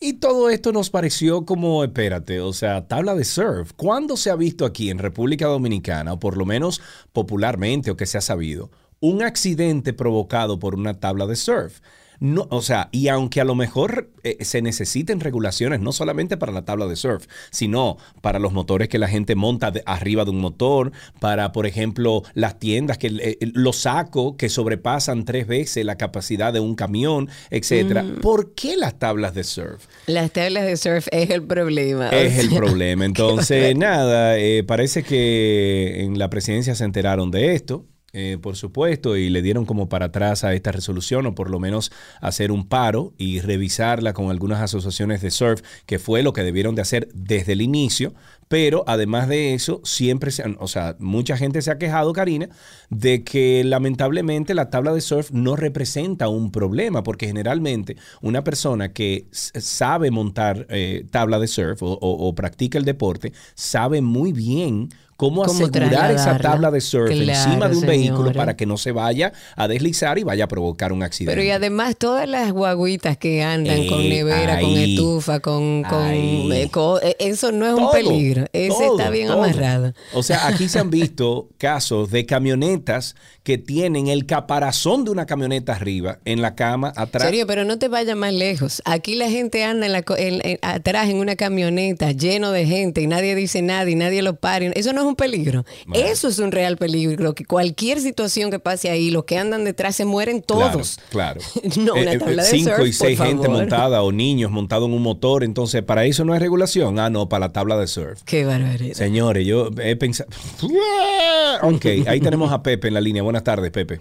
Y todo esto nos pareció como, espérate, o sea, tabla de surf. ¿Cuándo se ha visto aquí en República Dominicana, o por lo menos popularmente o que se ha sabido, un accidente provocado por una tabla de surf? No, o sea, y aunque a lo mejor eh, se necesiten regulaciones no solamente para la tabla de surf, sino para los motores que la gente monta de- arriba de un motor, para, por ejemplo, las tiendas, que eh, los sacos que sobrepasan tres veces la capacidad de un camión, etcétera. Mm. ¿Por qué las tablas de surf? Las tablas de surf es el problema. o Es el [laughs] problema. Entonces, nada, eh, parece que en la presidencia se enteraron de esto. Eh, por supuesto, y le dieron como para atrás a esta resolución, o por lo menos hacer un paro y revisarla con algunas asociaciones de surf, que fue lo que debieron de hacer desde el inicio. Pero además de eso, siempre se han, o sea, mucha gente se ha quejado, Karina, de que lamentablemente la tabla de surf no representa un problema, porque generalmente una persona que sabe montar eh, tabla de surf o practica el deporte, sabe muy bien cómo, Cómo asegurar esa tabla de surf Claro, encima de un vehículo para que no se vaya a deslizar y vaya a provocar un accidente. Pero y además todas las guaguitas que andan con Eh, nevera, con estufa, con, con eh, eh, eso no es un peligro. Ese todo, está bien todo. amarrado. O sea, aquí se han [laughs] visto casos de camionetas que tienen el caparazón de una camioneta arriba en la cama atrás. Serio, pero no te vayas más lejos. Aquí la gente anda en la en- en- atrás en una camioneta lleno de gente y nadie dice nada y nadie lo para. Eso no es un peligro. Eso es un real peligro. Que cualquier situación que pase ahí, los que andan detrás se mueren todos. Claro. claro. [laughs] No, una Eh, eh, tabla de cinco surf, y seis por gente favor. montada o niños montados en un motor. Entonces, para eso no hay regulación. Ah, no, para la tabla de surf. Qué barbaridad. Señores, yo he pensado. [laughs] Ok, ahí tenemos a Pepe en la línea. Buenas tardes, Pepe.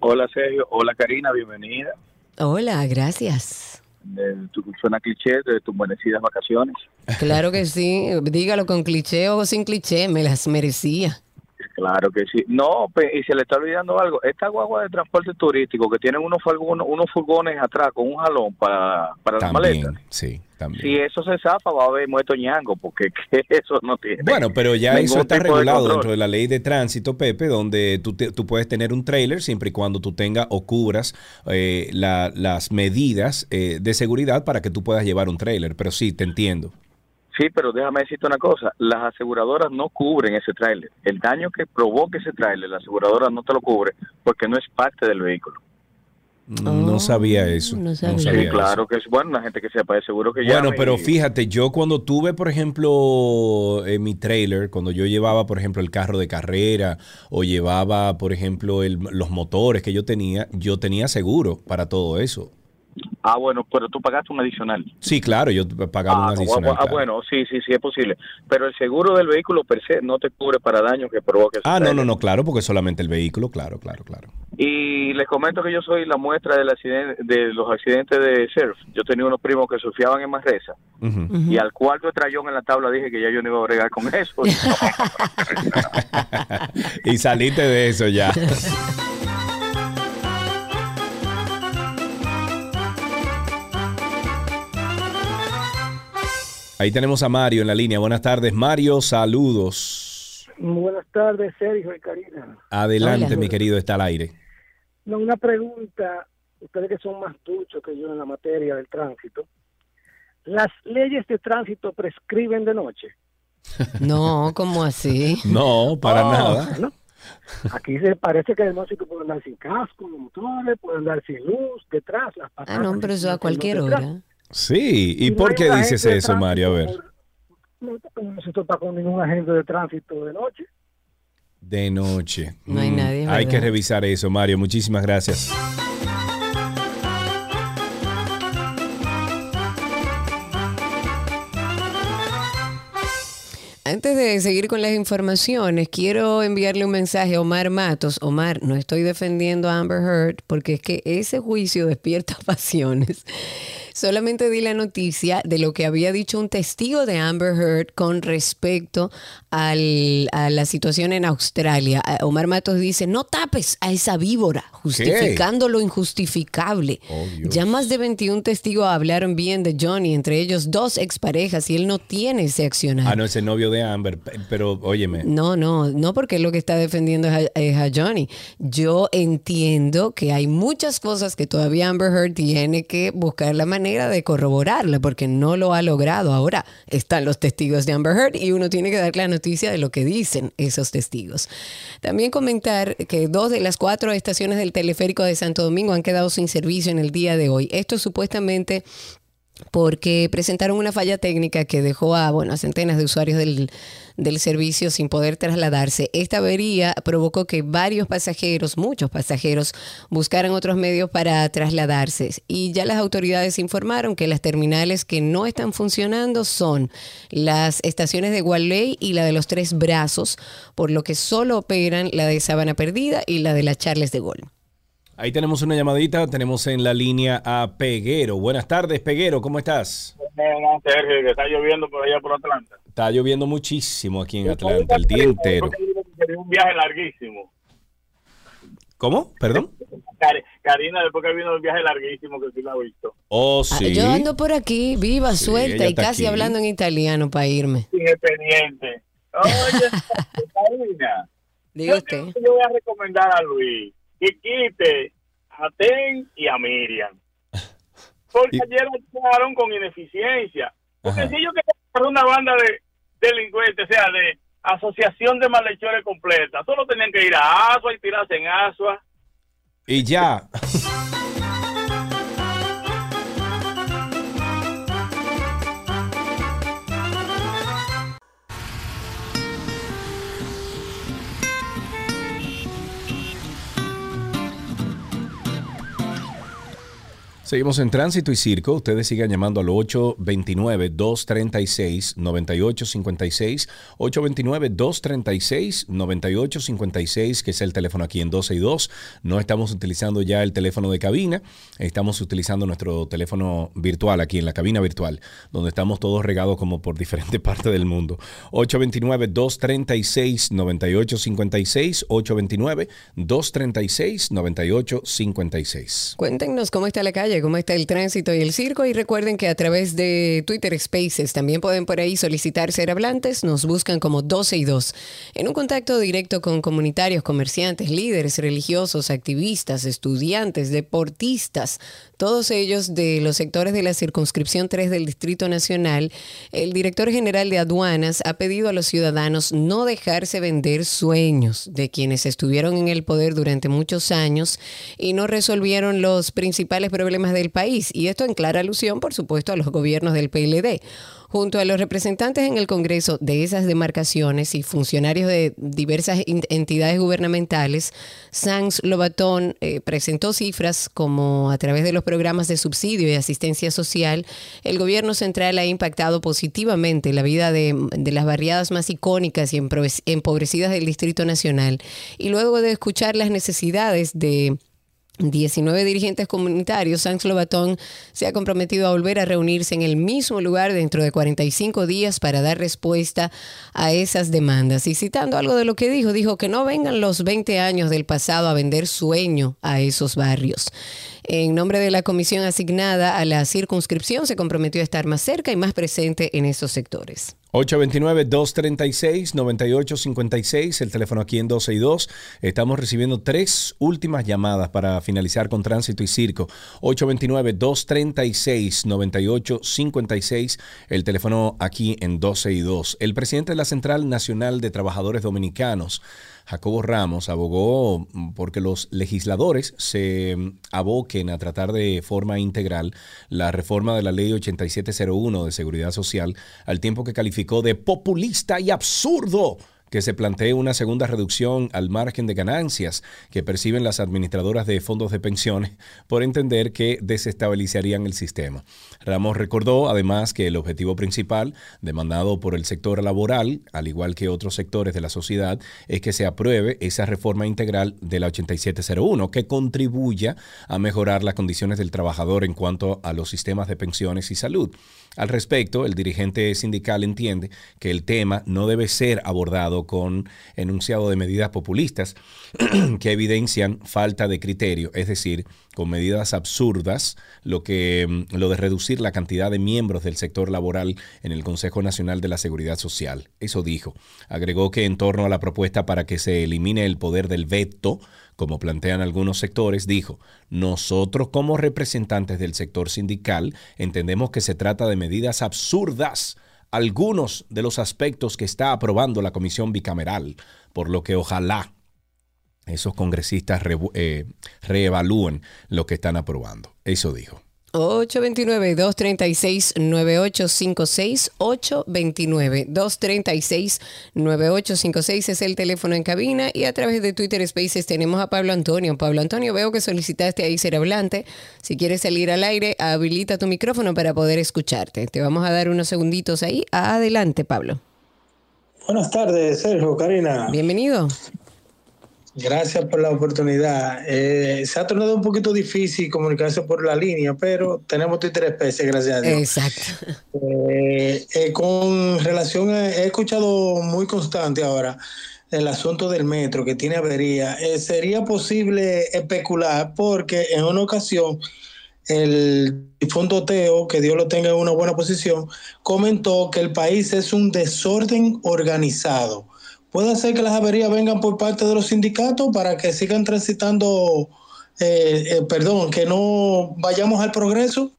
Hola Sergio, hola Karina, bienvenida. Hola, gracias. De suena cliché de tus merecidas vacaciones. Claro que sí. Dígalo con cliché o sin cliché, me las merecía. Claro que sí. No, y se le está olvidando algo. Esta guagua de transporte turístico que tienen unos, furgones, unos furgones atrás con un jalón para, para las También, maletas. sí, también. Si eso se zafa, va a haber muerto ñango, porque [laughs] que eso no tiene. Bueno, pero ya eso está de regulado dentro de la ley de tránsito, Pepe, donde tú, te- tú puedes tener un trailer siempre y cuando tú tengas o cubras eh, la- las medidas eh, de seguridad para que tú puedas llevar un trailer. Pero sí, te entiendo. Sí, pero déjame decirte una cosa, las aseguradoras no cubren ese tráiler. El daño que provoque ese tráiler, la aseguradora no te lo cubre porque no es parte del vehículo. no sabía eso. No sabía, Sí, eso. claro que es bueno, la gente que sepa de seguro que Bueno, llame pero y- fíjate, yo cuando tuve, por ejemplo, en mi trailer, cuando yo llevaba, por ejemplo, el carro de carrera o llevaba, por ejemplo, el- los motores que yo tenía, yo tenía seguro para todo eso. Ah, bueno, pero tú pagaste un adicional. Sí, claro, yo pagaba Ah, un no, adicional. ah, claro. bueno, sí, sí, sí es posible. Pero el seguro del vehículo per se no te cubre para daños que provoque. Ah, no, no, no, claro, porque solamente el vehículo, claro, claro, claro. Y les comento que yo soy la muestra del accidente, de los accidentes de surf. Yo tenía unos primos que surfeaban en Manresa y al cuarto estrellón en la tabla dije que ya yo no iba a bregar con eso. [laughs] [laughs] y saliste de eso ya. [laughs] Ahí tenemos a Mario en la línea. Buenas tardes, Mario. Saludos. Buenas tardes, Sergio y Karina. Adelante, Hola. mi querido, está al aire. No, una pregunta, ustedes que son más duchos que yo en la materia del tránsito. ¿Las leyes de tránsito prescriben de noche? [laughs] No, ¿cómo así? No, para Oh, nada. bueno. Aquí se parece que de noche tú puedes andar sin casco, los motores, pueden andar sin luz detrás. Las Ah, no, pero eso a cualquier detrás. hora. Sí, ¿y Y por qué dices eso, Mario? A ver, No, se topa con ningún agente de tránsito de noche. de noche. No hay Mm, nadie, Hay que revisar eso, Mario. Muchísimas gracias. Antes de seguir con las informaciones, quiero enviarle un mensaje a Omar Matos. Omar, no estoy defendiendo a Amber Heard porque es que ese juicio despierta [laughs] pasiones. Solamente di la noticia de lo que había dicho un testigo de Amber Heard con respecto al- a la situación en Australia. Omar Matos dice, no tapes a esa víbora, justificando lo injustificable. ya más de 21 testigos hablaron bien de Johnny, entre ellos dos exparejas, y él no tiene ese accionar. Ah, no, ese novio de Amber. pe- Pero, óyeme. No, no, no porque lo que está defendiendo es a, es a Johnny. Yo entiendo que hay muchas cosas que todavía Amber Heard tiene que buscar la manera de corroborarla porque no lo ha logrado. Ahora están los testigos de Amber Heard y uno tiene que dar la noticia de lo que dicen esos testigos. También comentar que dos de las cuatro estaciones del teleférico de Santo Domingo han quedado sin servicio en el día de hoy. Esto supuestamente porque presentaron una falla técnica que dejó a, bueno, a centenas de usuarios del, del servicio sin poder trasladarse. Esta avería provocó que varios pasajeros, muchos pasajeros, buscaran otros medios para trasladarse. Y ya las autoridades informaron que las terminales que no están funcionando son las estaciones de Gualey y la de los Tres Brazos, por lo que solo operan la de Sabana Perdida y la de la Charles de Gol. Ahí tenemos una llamadita. Tenemos en la línea a Peguero. Buenas tardes, Peguero. ¿Cómo estás? No, Sergio, que está lloviendo por allá por Atlanta. Está lloviendo muchísimo aquí en Atlanta el día entero. Un viaje larguísimo. ¿Cómo? ¿Perdón? Karina, después que vino el viaje larguísimo, que sí la ha visto. Oh, Ah, sí. Yo ando por aquí, viva, Sí, suelta y casi aquí. hablando en italiano para irme. Sin expediente. Oye, [laughs] Karina. Diga yo, usted. yo voy a recomendar a Luis que quite a Ten y a Miriam. Porque ayer actuaron con ineficiencia. Porque Ajá. si querían hacer una banda de delincuentes, o sea, de asociación de malhechores completa, solo tenían que ir a Asua y tirarse en Asua. Y ya. [laughs] Seguimos en Tránsito y Circo. Ustedes sigan llamando al 829-236-9856. 829-236-9856, que es el teléfono aquí en 12 y 2. No estamos utilizando ya el teléfono de cabina. Estamos utilizando nuestro teléfono virtual aquí en la cabina virtual, donde estamos todos regados como por diferentes [laughs] partes del mundo. 829-236-9856. 829-236-9856. Cuéntenos cómo está la calle, cómo está el tránsito y el circo y recuerden que a través de Twitter Spaces también pueden por ahí solicitar ser hablantes, nos buscan como 12 y 2. En un contacto directo con comunitarios, comerciantes, líderes religiosos, activistas, estudiantes, deportistas, todos ellos de los sectores de la circunscripción 3 del Distrito Nacional, el director general de aduanas ha pedido a los ciudadanos no dejarse vender sueños de quienes estuvieron en el poder durante muchos años y no resolvieron los principales problemas del país. Y esto en clara alusión, por supuesto, a los gobiernos del PLD. Junto a los representantes en el Congreso de esas demarcaciones y funcionarios de diversas entidades gubernamentales, Sanz Lobatón eh, presentó cifras como a través de los programas de subsidio y asistencia social, el gobierno central ha impactado positivamente la vida de, de las barriadas más icónicas y empobrecidas del Distrito Nacional. Y luego de escuchar las necesidades de 19 dirigentes comunitarios, Sanz Lobatón se ha comprometido a volver a reunirse en el mismo lugar dentro de 45 días para dar respuesta a esas demandas. Y citando algo de lo que dijo, dijo que no vengan los 20 años del pasado a vender sueño a esos barrios. En nombre de la comisión asignada a la circunscripción, se comprometió a estar más cerca y más presente en esos sectores. 829-236-9856, el teléfono aquí en 12 y 2. Estamos recibiendo tres últimas llamadas para finalizar con tránsito y circo. 829-236-9856, el teléfono aquí en 12 y 2. El presidente de la Central Nacional de Trabajadores Dominicanos, Jacobo Ramos abogó porque los legisladores se aboquen a tratar de forma integral la reforma de la ley 8701 de Seguridad Social, al tiempo que calificó de populista y absurdo que se plantee una segunda reducción al margen de ganancias que perciben las administradoras de fondos de pensiones por entender que desestabilizarían el sistema. Ramos recordó además que el objetivo principal demandado por el sector laboral, al igual que otros sectores de la sociedad, es que se apruebe esa reforma integral de la 8701 que contribuya a mejorar las condiciones del trabajador en cuanto a los sistemas de pensiones y salud. Al respecto, el dirigente sindical entiende que el tema no debe ser abordado con enunciado de medidas populistas [clears throat] que evidencian falta de criterio, es decir, con medidas absurdas, lo que mm, lo de reducir la cantidad de miembros del sector laboral en el Consejo Nacional de la Seguridad Social. Eso dijo. Agregó que en torno a la propuesta para que se elimine el poder del veto, como plantean algunos sectores, dijo, nosotros como representantes del sector sindical entendemos que se trata de medidas absurdas, algunos de los aspectos que está aprobando la comisión bicameral, por lo que ojalá esos congresistas eh, reevalúen lo que están aprobando. Eso dijo. 829-236-9856. 829-236-9856 es el teléfono en cabina y a través de Twitter Spaces tenemos a Pablo Antonio. Pablo Antonio, veo que solicitaste ahí ser hablante. Si quieres salir al aire, habilita tu micrófono para poder escucharte. Te vamos a dar unos segunditos ahí. Adelante, Pablo. Buenas tardes, Sergio, Karina. Bienvenido. Gracias por la oportunidad. Eh, se ha tornado un poquito difícil comunicarse por la línea, pero tenemos Twitter especie, gracias a Dios. Exacto. Eh, eh, con relación, a, he escuchado muy constante ahora el asunto del metro que tiene avería. sería posible especular porque en una ocasión el difunto Teo, que Dios lo tenga en una buena posición, comentó que el país es un desorden organizado puede ser que las averías vengan por parte de los sindicatos para que sigan transitando, eh, eh, perdón, que no vayamos al progreso.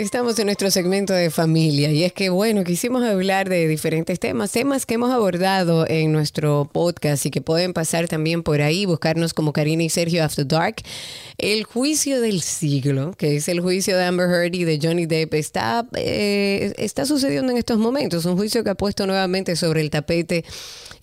Estamos en nuestro segmento de familia y es que, bueno, quisimos hablar de diferentes temas, temas que hemos abordado en nuestro podcast y que pueden pasar también por ahí, buscarnos como Karina y Sergio After Dark. El juicio del siglo, que es el juicio de Amber Heard y de Johnny Depp, está, eh, está sucediendo en estos momentos. Un juicio que ha puesto nuevamente sobre el tapete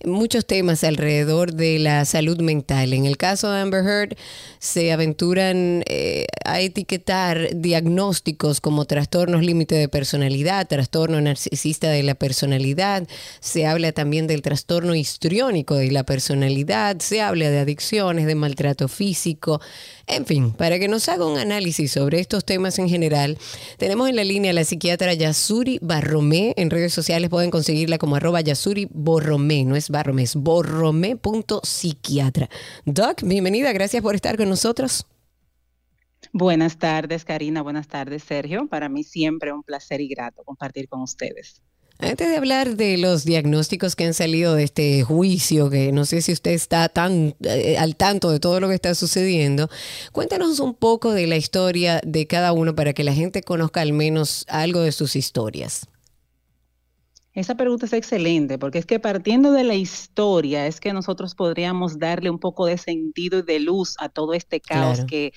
muchos temas alrededor de la salud mental. En el caso de Amber Heard, se aventuran eh, a etiquetar diagnósticos como trastornos límite de personalidad, trastorno narcisista de la personalidad, se habla también del trastorno histriónico de la personalidad, se habla de adicciones, de maltrato físico, en fin, para que nos haga un análisis sobre estos temas en general, tenemos en la línea a la psiquiatra Yasuri Barromé, en redes sociales pueden conseguirla como arroba Yasuri Borromé, no es Barromé, es borromé.psiquiatra. Doc, bienvenida, gracias por estar con nosotros. Buenas tardes, Karina. Buenas tardes, Sergio. Para mí siempre un placer y grato compartir con ustedes. Antes de hablar de los diagnósticos que han salido de este juicio, que no sé si usted está tan eh, al tanto de todo lo que está sucediendo, cuéntanos un poco de la historia de cada uno para que la gente conozca al menos algo de sus historias. Esa pregunta es excelente, porque es que partiendo de la historia es que nosotros podríamos darle un poco de sentido y de luz a todo este caos que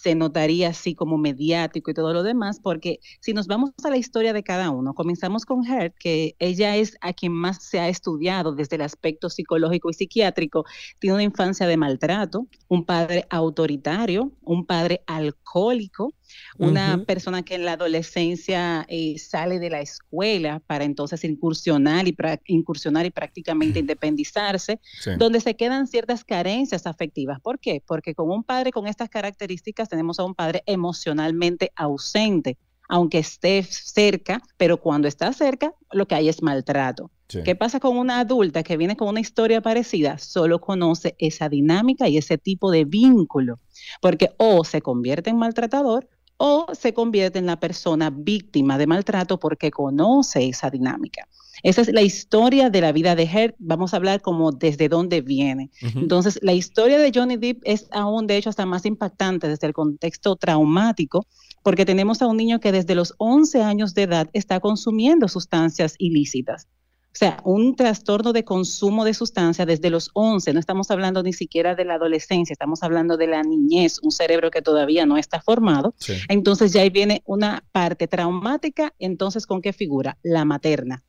se notaría así como mediático y todo lo demás, porque si nos vamos a la historia de cada uno, comenzamos con Hert, que ella es a quien más se ha estudiado desde el aspecto psicológico y psiquiátrico, tiene una infancia de maltrato, un padre autoritario, un padre alcohólico, una persona que en la adolescencia eh, sale de la escuela para entonces incursionar y, incursionar y prácticamente [clears throat] independizarse, donde se quedan ciertas carencias afectivas. ¿Por qué? Porque con un padre con estas características tenemos a un padre emocionalmente ausente aunque esté cerca, pero cuando está cerca, lo que hay es maltrato. ¿Qué pasa con una adulta que viene con una historia parecida? Solo conoce esa dinámica y ese tipo de vínculo, porque o se convierte en maltratador o se convierte en la persona víctima de maltrato porque conoce esa dinámica. Esa es la historia de la vida de Heard. Vamos a hablar como desde dónde viene. Entonces, la historia de Johnny Depp es aún, de hecho, hasta más impactante desde el contexto traumático, porque tenemos a un niño que desde los 11 años de edad está consumiendo sustancias ilícitas. O sea, un trastorno de consumo de sustancias desde los 11, no estamos hablando ni siquiera de la adolescencia, estamos hablando de la niñez, un cerebro que todavía no está formado. Entonces ya ahí viene una parte traumática, entonces ¿con qué figura? La materna.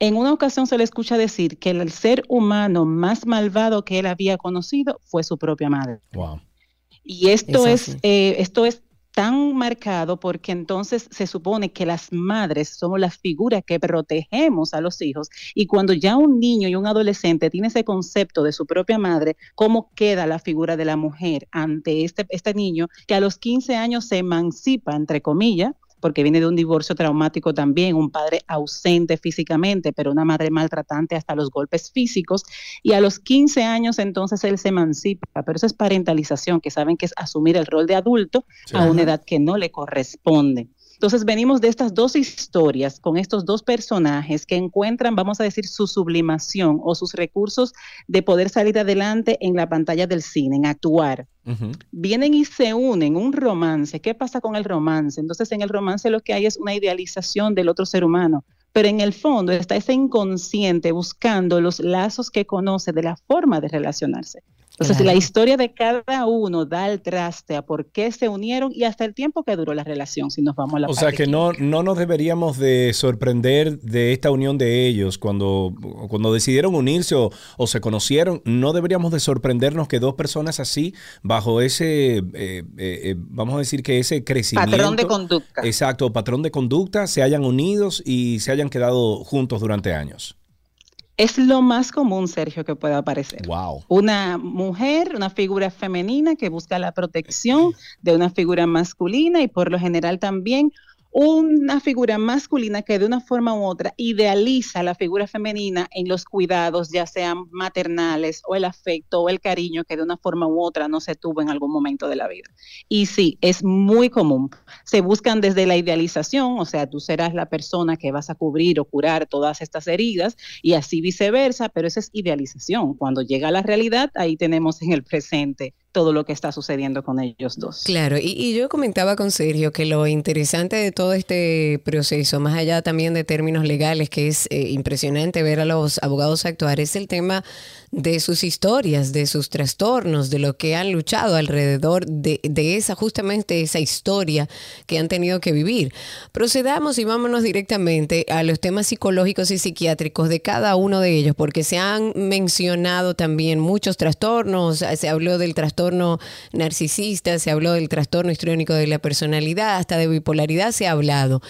En una ocasión se le escucha decir que el ser humano más malvado que él había conocido fue su propia madre. Wow. Y esto es, eh, esto es tan marcado porque entonces se supone que las madres somos las figuras que protegemos a los hijos y cuando ya un niño y un adolescente tiene ese concepto de su propia madre, ¿cómo queda la figura de la mujer ante este, este niño que a los 15 años se emancipa, entre comillas, porque viene de un divorcio traumático también, un padre ausente físicamente, pero una madre maltratante hasta los golpes físicos. Y a los 15 años entonces él se emancipa, pero eso es parentalización, que saben que es asumir el rol de adulto a una edad que no le corresponde. Entonces venimos de estas dos historias con estos dos personajes que encuentran, vamos a decir, su sublimación o sus recursos de poder salir adelante en la pantalla del cine, en actuar. Vienen y se unen, un romance. ¿Qué pasa con el romance? Entonces en el romance lo que hay es una idealización del otro ser humano, pero en el fondo está ese inconsciente buscando los lazos que conoce de la forma de relacionarse. Entonces, la historia de cada uno da el traste a por qué se unieron y hasta el tiempo que duró la relación, si nos vamos a la O sea, que no, no nos deberíamos de sorprender de esta unión de ellos cuando, cuando decidieron unirse o, se conocieron, no deberíamos de sorprendernos que dos personas así, bajo ese, eh, eh, eh, vamos a decir que ese crecimiento... Patrón de conducta. Exacto, patrón de conducta, se hayan unidos y se hayan quedado juntos durante años. Es lo más común, Sergio, que pueda aparecer. Wow. Una mujer, una figura femenina que busca la protección de una figura masculina y por lo general también una figura masculina que de una forma u otra idealiza la figura femenina en los cuidados, ya sean maternales o el afecto o el cariño que de una forma u otra no se tuvo en algún momento de la vida. Y sí, es muy común. Se buscan desde la idealización, o sea, tú serás la persona que vas a cubrir o curar todas estas heridas y así viceversa, pero esa es idealización. Cuando llega la realidad, ahí tenemos en el presente todo lo que está sucediendo con ellos dos. Claro, y, yo comentaba con Sergio que lo interesante de todo este proceso, más allá también de términos legales, que es eh, impresionante ver a los abogados actuar, es el tema de sus historias, de sus trastornos, de lo que han luchado alrededor de, esa, justamente esa historia que han tenido que vivir. Procedamos y vámonos directamente a los temas psicológicos y psiquiátricos de cada uno de ellos, porque se han mencionado también muchos trastornos, se habló del trastorno narcisista, se habló del trastorno histriónico de la personalidad, hasta de bipolaridad se ha hablado.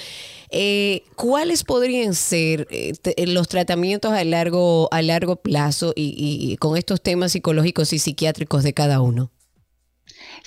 Eh, ¿Cuáles podrían ser eh, los tratamientos a largo, a largo plazo y con estos temas psicológicos y psiquiátricos de cada uno?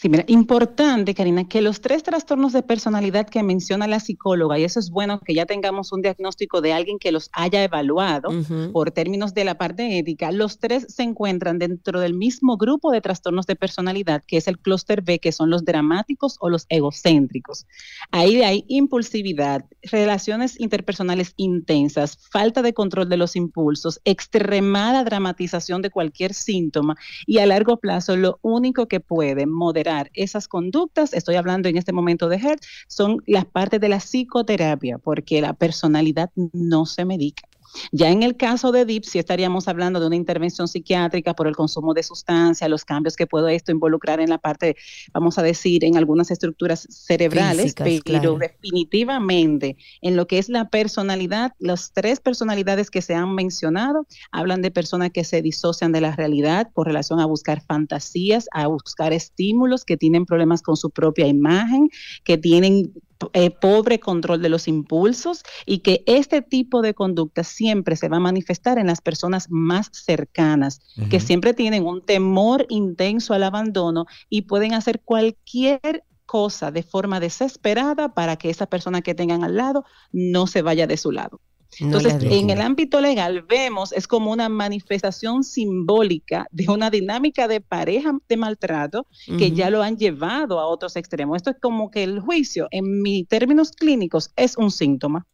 Sí, mira, importante, Karina, que los tres trastornos de personalidad que menciona la psicóloga, y eso es bueno que ya tengamos un diagnóstico de alguien que los haya evaluado por términos de la parte ética, los tres se encuentran dentro del mismo grupo de trastornos de personalidad, que es el clúster B, que son los dramáticos o los egocéntricos. Ahí hay impulsividad, relaciones interpersonales intensas, falta de control de los impulsos, extremada dramatización de cualquier síntoma y a largo plazo lo único que puede moderar esas conductas, estoy hablando en este momento de HERT, son las partes de la psicoterapia, porque la personalidad no se medica. Ya en el caso de DIP, sí estaríamos hablando de una intervención psiquiátrica por el consumo de sustancias, los cambios que puede esto involucrar en la parte, vamos a decir, en algunas estructuras cerebrales, pero definitivamente en lo que es la personalidad, las tres personalidades que se han mencionado hablan de personas que se disocian de la realidad por relación a buscar fantasías, a buscar estímulos, que tienen problemas con su propia imagen, que tienen eh, pobre control de los impulsos y que este tipo de conducta siempre se va a manifestar en las personas más cercanas, que siempre tienen un temor intenso al abandono y pueden hacer cualquier cosa de forma desesperada para que esa persona que tengan al lado no se vaya de su lado. Entonces, en el ámbito legal vemos, es como una manifestación simbólica de una dinámica de pareja de maltrato que ya lo han llevado a otros extremos. Esto es como que el juicio, en mis términos clínicos, es un síntoma.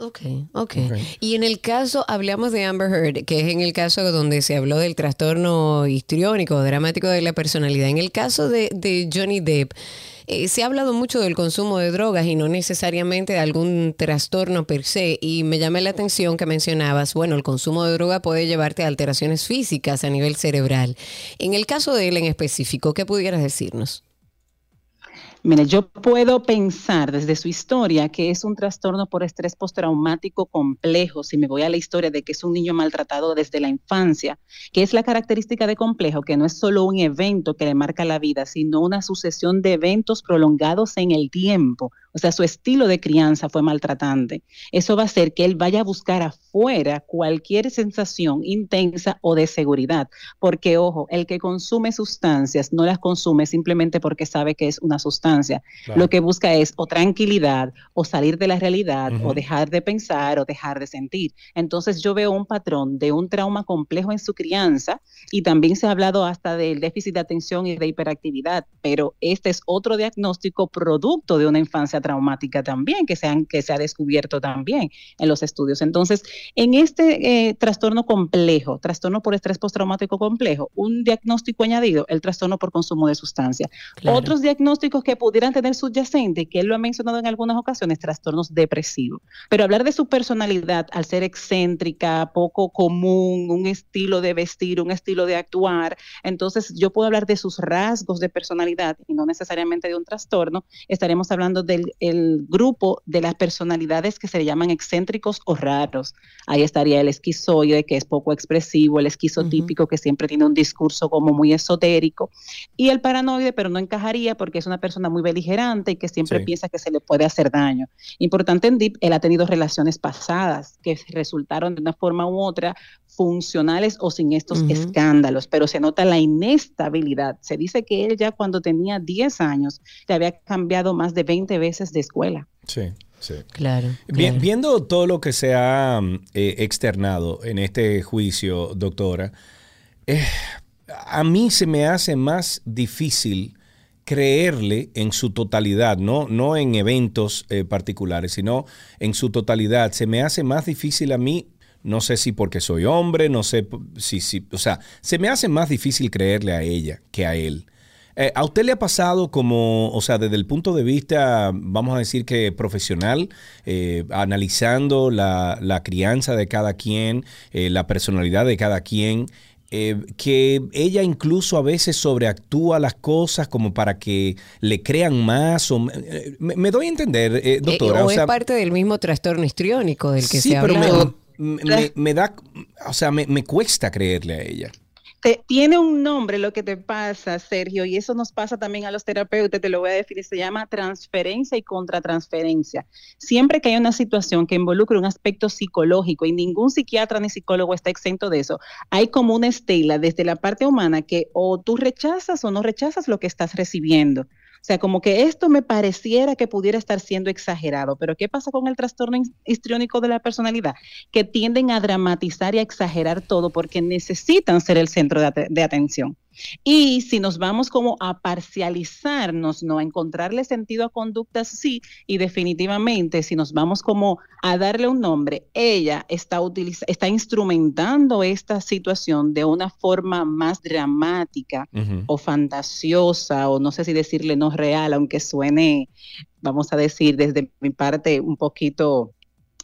Ok, ok. Y en el caso, hablamos de Amber Heard, que es en el caso donde se habló del trastorno histriónico, dramático de la personalidad. En el caso de, de Johnny Depp, eh, se ha hablado mucho del consumo de drogas y no necesariamente de algún trastorno per se. Y me llama la atención que mencionabas, bueno, el consumo de droga puede llevarte a alteraciones físicas a nivel cerebral. En el caso de él en específico, ¿qué pudieras decirnos? Mire, yo puedo pensar desde su historia que es un trastorno por estrés postraumático complejo, si me voy a la historia de que es un niño maltratado desde la infancia, que es la característica de complejo, que no es solo un evento que le marca la vida, sino una sucesión de eventos prolongados en el tiempo. O sea, su estilo de crianza fue maltratante. Eso va a hacer que él vaya a buscar afuera cualquier sensación intensa o de seguridad. Porque, ojo, el que consume sustancias no las consume simplemente porque sabe que es una sustancia. Lo que busca es o tranquilidad, o salir de la realidad, o dejar de pensar, o dejar de sentir. Entonces yo veo un patrón de un trauma complejo en su crianza y también se ha hablado hasta del déficit de atención y de hiperactividad, pero este es otro diagnóstico producto de una infancia traumática también, que se, que se ha descubierto también en los estudios. Entonces, en este eh, trastorno complejo, trastorno por estrés postraumático complejo, un diagnóstico añadido, el trastorno por consumo de sustancias. Otros diagnósticos que pudieran tener subyacente, que él lo ha mencionado en algunas ocasiones, trastornos depresivos. Pero hablar de su personalidad al ser excéntrica, poco común, un estilo de vestir, un estilo de actuar, entonces yo puedo hablar de sus rasgos de personalidad y no necesariamente de un trastorno, estaremos hablando del el grupo de las personalidades que se llaman excéntricos o raros. Ahí estaría el esquizoide, que es poco expresivo, el esquizotípico, que siempre tiene un discurso como muy esotérico, y el paranoide, pero no encajaría porque es una persona muy beligerante y que siempre piensa que se le puede hacer daño. Importante en Deep, él ha tenido relaciones pasadas que resultaron de una forma u otra funcionales o sin estos escándalos, pero se nota la inestabilidad. Se dice que él ya cuando tenía 10 años le había cambiado más de 20 veces de escuela. Sí. Sí. Claro, viendo todo lo que se ha eh, externado en este juicio, doctora, eh, a mí se me hace más difícil creerle en su totalidad, no, no en eventos eh, particulares, sino en su totalidad. Se me hace más difícil a mí no sé si porque soy hombre, no sé si, si, o sea, se me hace más difícil creerle a ella que a él. Eh, ¿A usted le ha pasado como, o sea, desde el punto de vista, vamos a decir que profesional, eh, analizando la, crianza de cada quien, eh, la personalidad de cada quien, que ella incluso a veces sobreactúa las cosas como para que le crean más? O, me, doy a entender, doctora. o, es parte del mismo trastorno histriónico del que se habla me, da, o sea, me, cuesta creerle a ella. Tiene un nombre lo que te pasa, Sergio, y eso nos pasa también a los terapeutas, te lo voy a decir, se llama transferencia y contratransferencia. Siempre que hay una situación que involucre un aspecto psicológico, y ningún psiquiatra ni psicólogo está exento de eso, hay como una estela desde la parte humana que o tú rechazas o no rechazas lo que estás recibiendo. O sea, como que esto me pareciera que pudiera estar siendo exagerado, pero ¿qué pasa con el trastorno histriónico de la personalidad? Que tienden a dramatizar y a exagerar todo porque necesitan ser el centro de, atención. Y si nos vamos como a parcializarnos, ¿no? A encontrarle sentido a conductas, sí, y definitivamente si nos vamos como a darle un nombre, ella está, está instrumentando esta situación de una forma más dramática o fantasiosa, o no sé si decirle no real, aunque suene, vamos a decir desde mi parte un poquito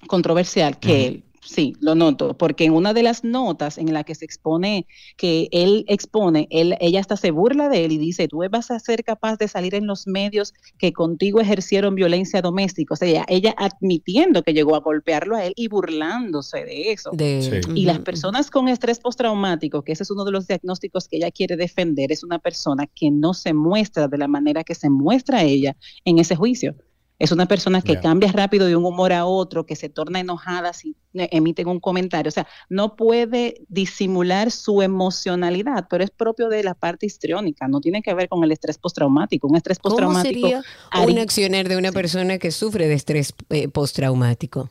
controversial, que Sí, lo noto, porque en una de las notas en la que se expone, que él expone, él, ella hasta se burla de él y dice, tú vas a ser capaz de salir en los medios que contigo ejercieron violencia doméstica. O sea, ella, admitiendo que llegó a golpearlo a él y burlándose de eso. Y las personas con estrés postraumático, que ese es uno de los diagnósticos que ella quiere defender, es una persona que no se muestra de la manera que se muestra ella en ese juicio Es una persona que cambia rápido de un humor a otro, que se torna enojada si emiten un comentario. O sea, no puede disimular su emocionalidad, pero es propio de la parte histriónica, no tiene que ver con el estrés postraumático. Un estrés postraumático. ¿Cómo sería un accionar de una persona que sufre de estrés eh, postraumático?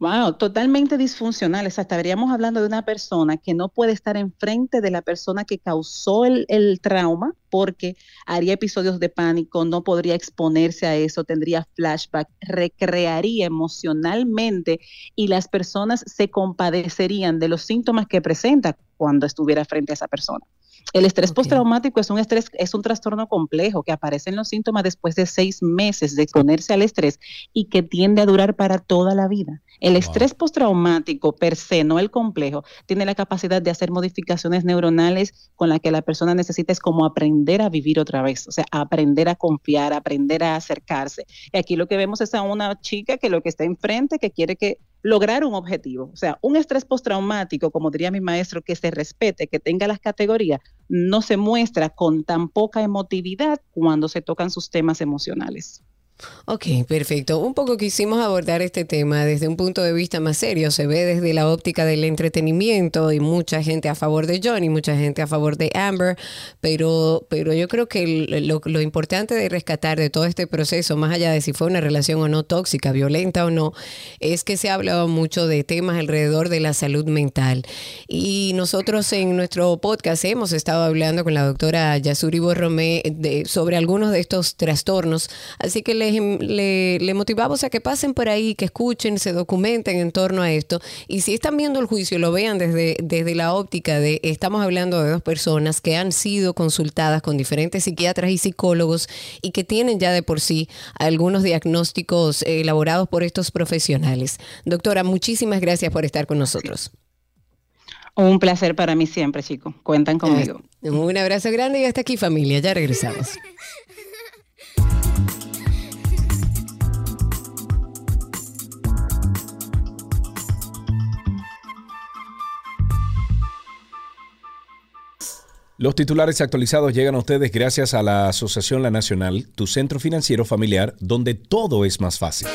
Wow, totalmente disfuncional. estaríamos hablando de una persona que no puede estar enfrente de la persona que causó el, el, trauma porque haría episodios de pánico, no podría exponerse a eso, tendría flashback, recrearía emocionalmente y las personas se compadecerían de los síntomas que presenta cuando estuviera frente a esa persona. El estrés postraumático es un estrés, es un trastorno complejo que aparece en los síntomas después de seis meses de exponerse al estrés y que tiende a durar para toda la vida. El estrés postraumático per se, no el complejo, tiene la capacidad de hacer modificaciones neuronales con la que la persona necesita es como aprender a vivir otra vez, o sea, aprender a confiar, aprender a acercarse. Y aquí lo que vemos es a una chica que lo que está enfrente, que quiere que lograr un objetivo. O sea, un estrés postraumático, como diría mi maestro, que se respete, que tenga las categorías, no se muestra con tan poca emotividad cuando se tocan sus temas emocionales. Ok, perfecto. Un poco quisimos abordar este tema desde un punto de vista más serio. Se ve desde la óptica del entretenimiento y mucha gente a favor de Johnny, mucha gente a favor de Amber, pero, pero yo creo que lo, importante de rescatar de todo este proceso, más allá de si fue una relación o no tóxica, violenta o no, es que se ha hablado mucho de temas alrededor de la salud mental. Y nosotros en nuestro podcast hemos estado hablando con la doctora Yasuri Borromé de, sobre algunos de estos trastornos, así que le le, motivamos a que pasen por ahí, que escuchen, se documenten en torno a esto. Y si están viendo el juicio, lo vean desde, desde la óptica de, estamos hablando de dos personas que han sido consultadas con diferentes psiquiatras y psicólogos y que tienen ya de por sí algunos diagnósticos elaborados por estos profesionales. Doctora, muchísimas gracias por estar con nosotros. Un placer para mí siempre, chicos. Cuentan conmigo. Un abrazo grande y hasta aquí familia. Ya regresamos. [laughs] Los titulares actualizados llegan a ustedes gracias a la Asociación La Nacional, tu centro financiero familiar, donde todo es más fácil.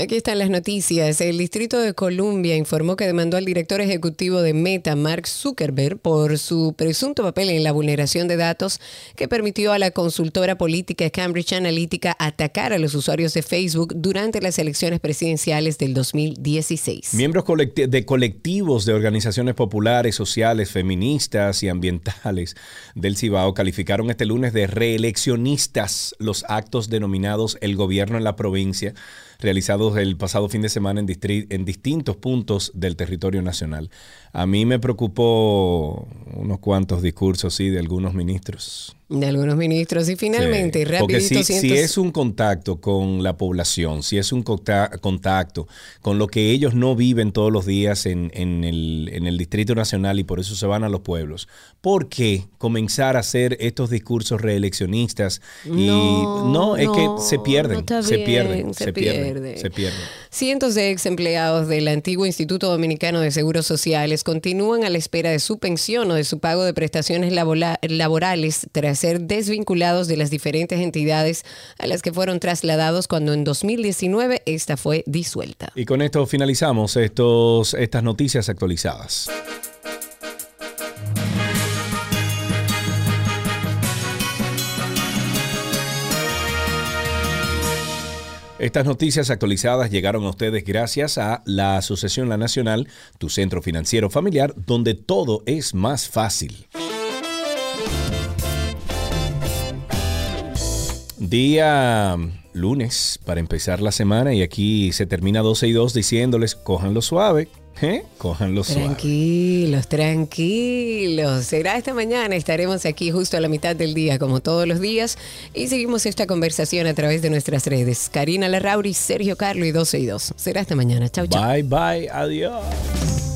Aquí están las noticias. El Distrito de Columbia informó que demandó al director ejecutivo de Meta, Mark Zuckerberg, por su presunto papel en la vulneración de datos que permitió a la consultora política Cambridge Analytica atacar a los usuarios de Facebook durante las elecciones presidenciales del 2016. Miembros de colectivos de organizaciones populares, sociales, feministas y ambientales del Cibao calificaron este lunes de reeleccionistas los actos denominados el gobierno en la provincia realizados el pasado fin de semana en, en distintos puntos del territorio nacional. A mí me preocupó unos cuantos discursos, sí, de algunos ministros de algunos ministros. Y finalmente, sí. Porque si, si, es un contacto con la población, si es un contacto con lo que ellos no viven todos los días en, en, el, en el Distrito Nacional y por eso se van a los pueblos, ¿por qué comenzar a hacer estos discursos reeleccionistas? Y no, es que se pierden, se, pierden se, pierden, se pierden. Cientos de ex empleados del antiguo Instituto Dominicano de Seguros Sociales continúan a la espera de su pensión o de su pago de prestaciones laborales tras ser desvinculados de las diferentes entidades a las que fueron trasladados cuando en 2019 esta fue disuelta. Y con esto finalizamos estos, estas noticias actualizadas. Estas noticias actualizadas llegaron a ustedes gracias a la Asociación La Nacional, tu centro financiero familiar, donde todo es más fácil. Día lunes para empezar la semana y aquí se termina 12 y 2 diciéndoles, cójanlo suave, ¿eh? Cójanlo suave. Tranquilos, tranquilos. Será esta mañana, estaremos aquí justo a la mitad del día como todos los días y seguimos esta conversación a través de nuestras redes. Karina Larrauri, Sergio Carlo y 12 y 2. Será esta mañana. Chau, chau. Bye, bye, adiós.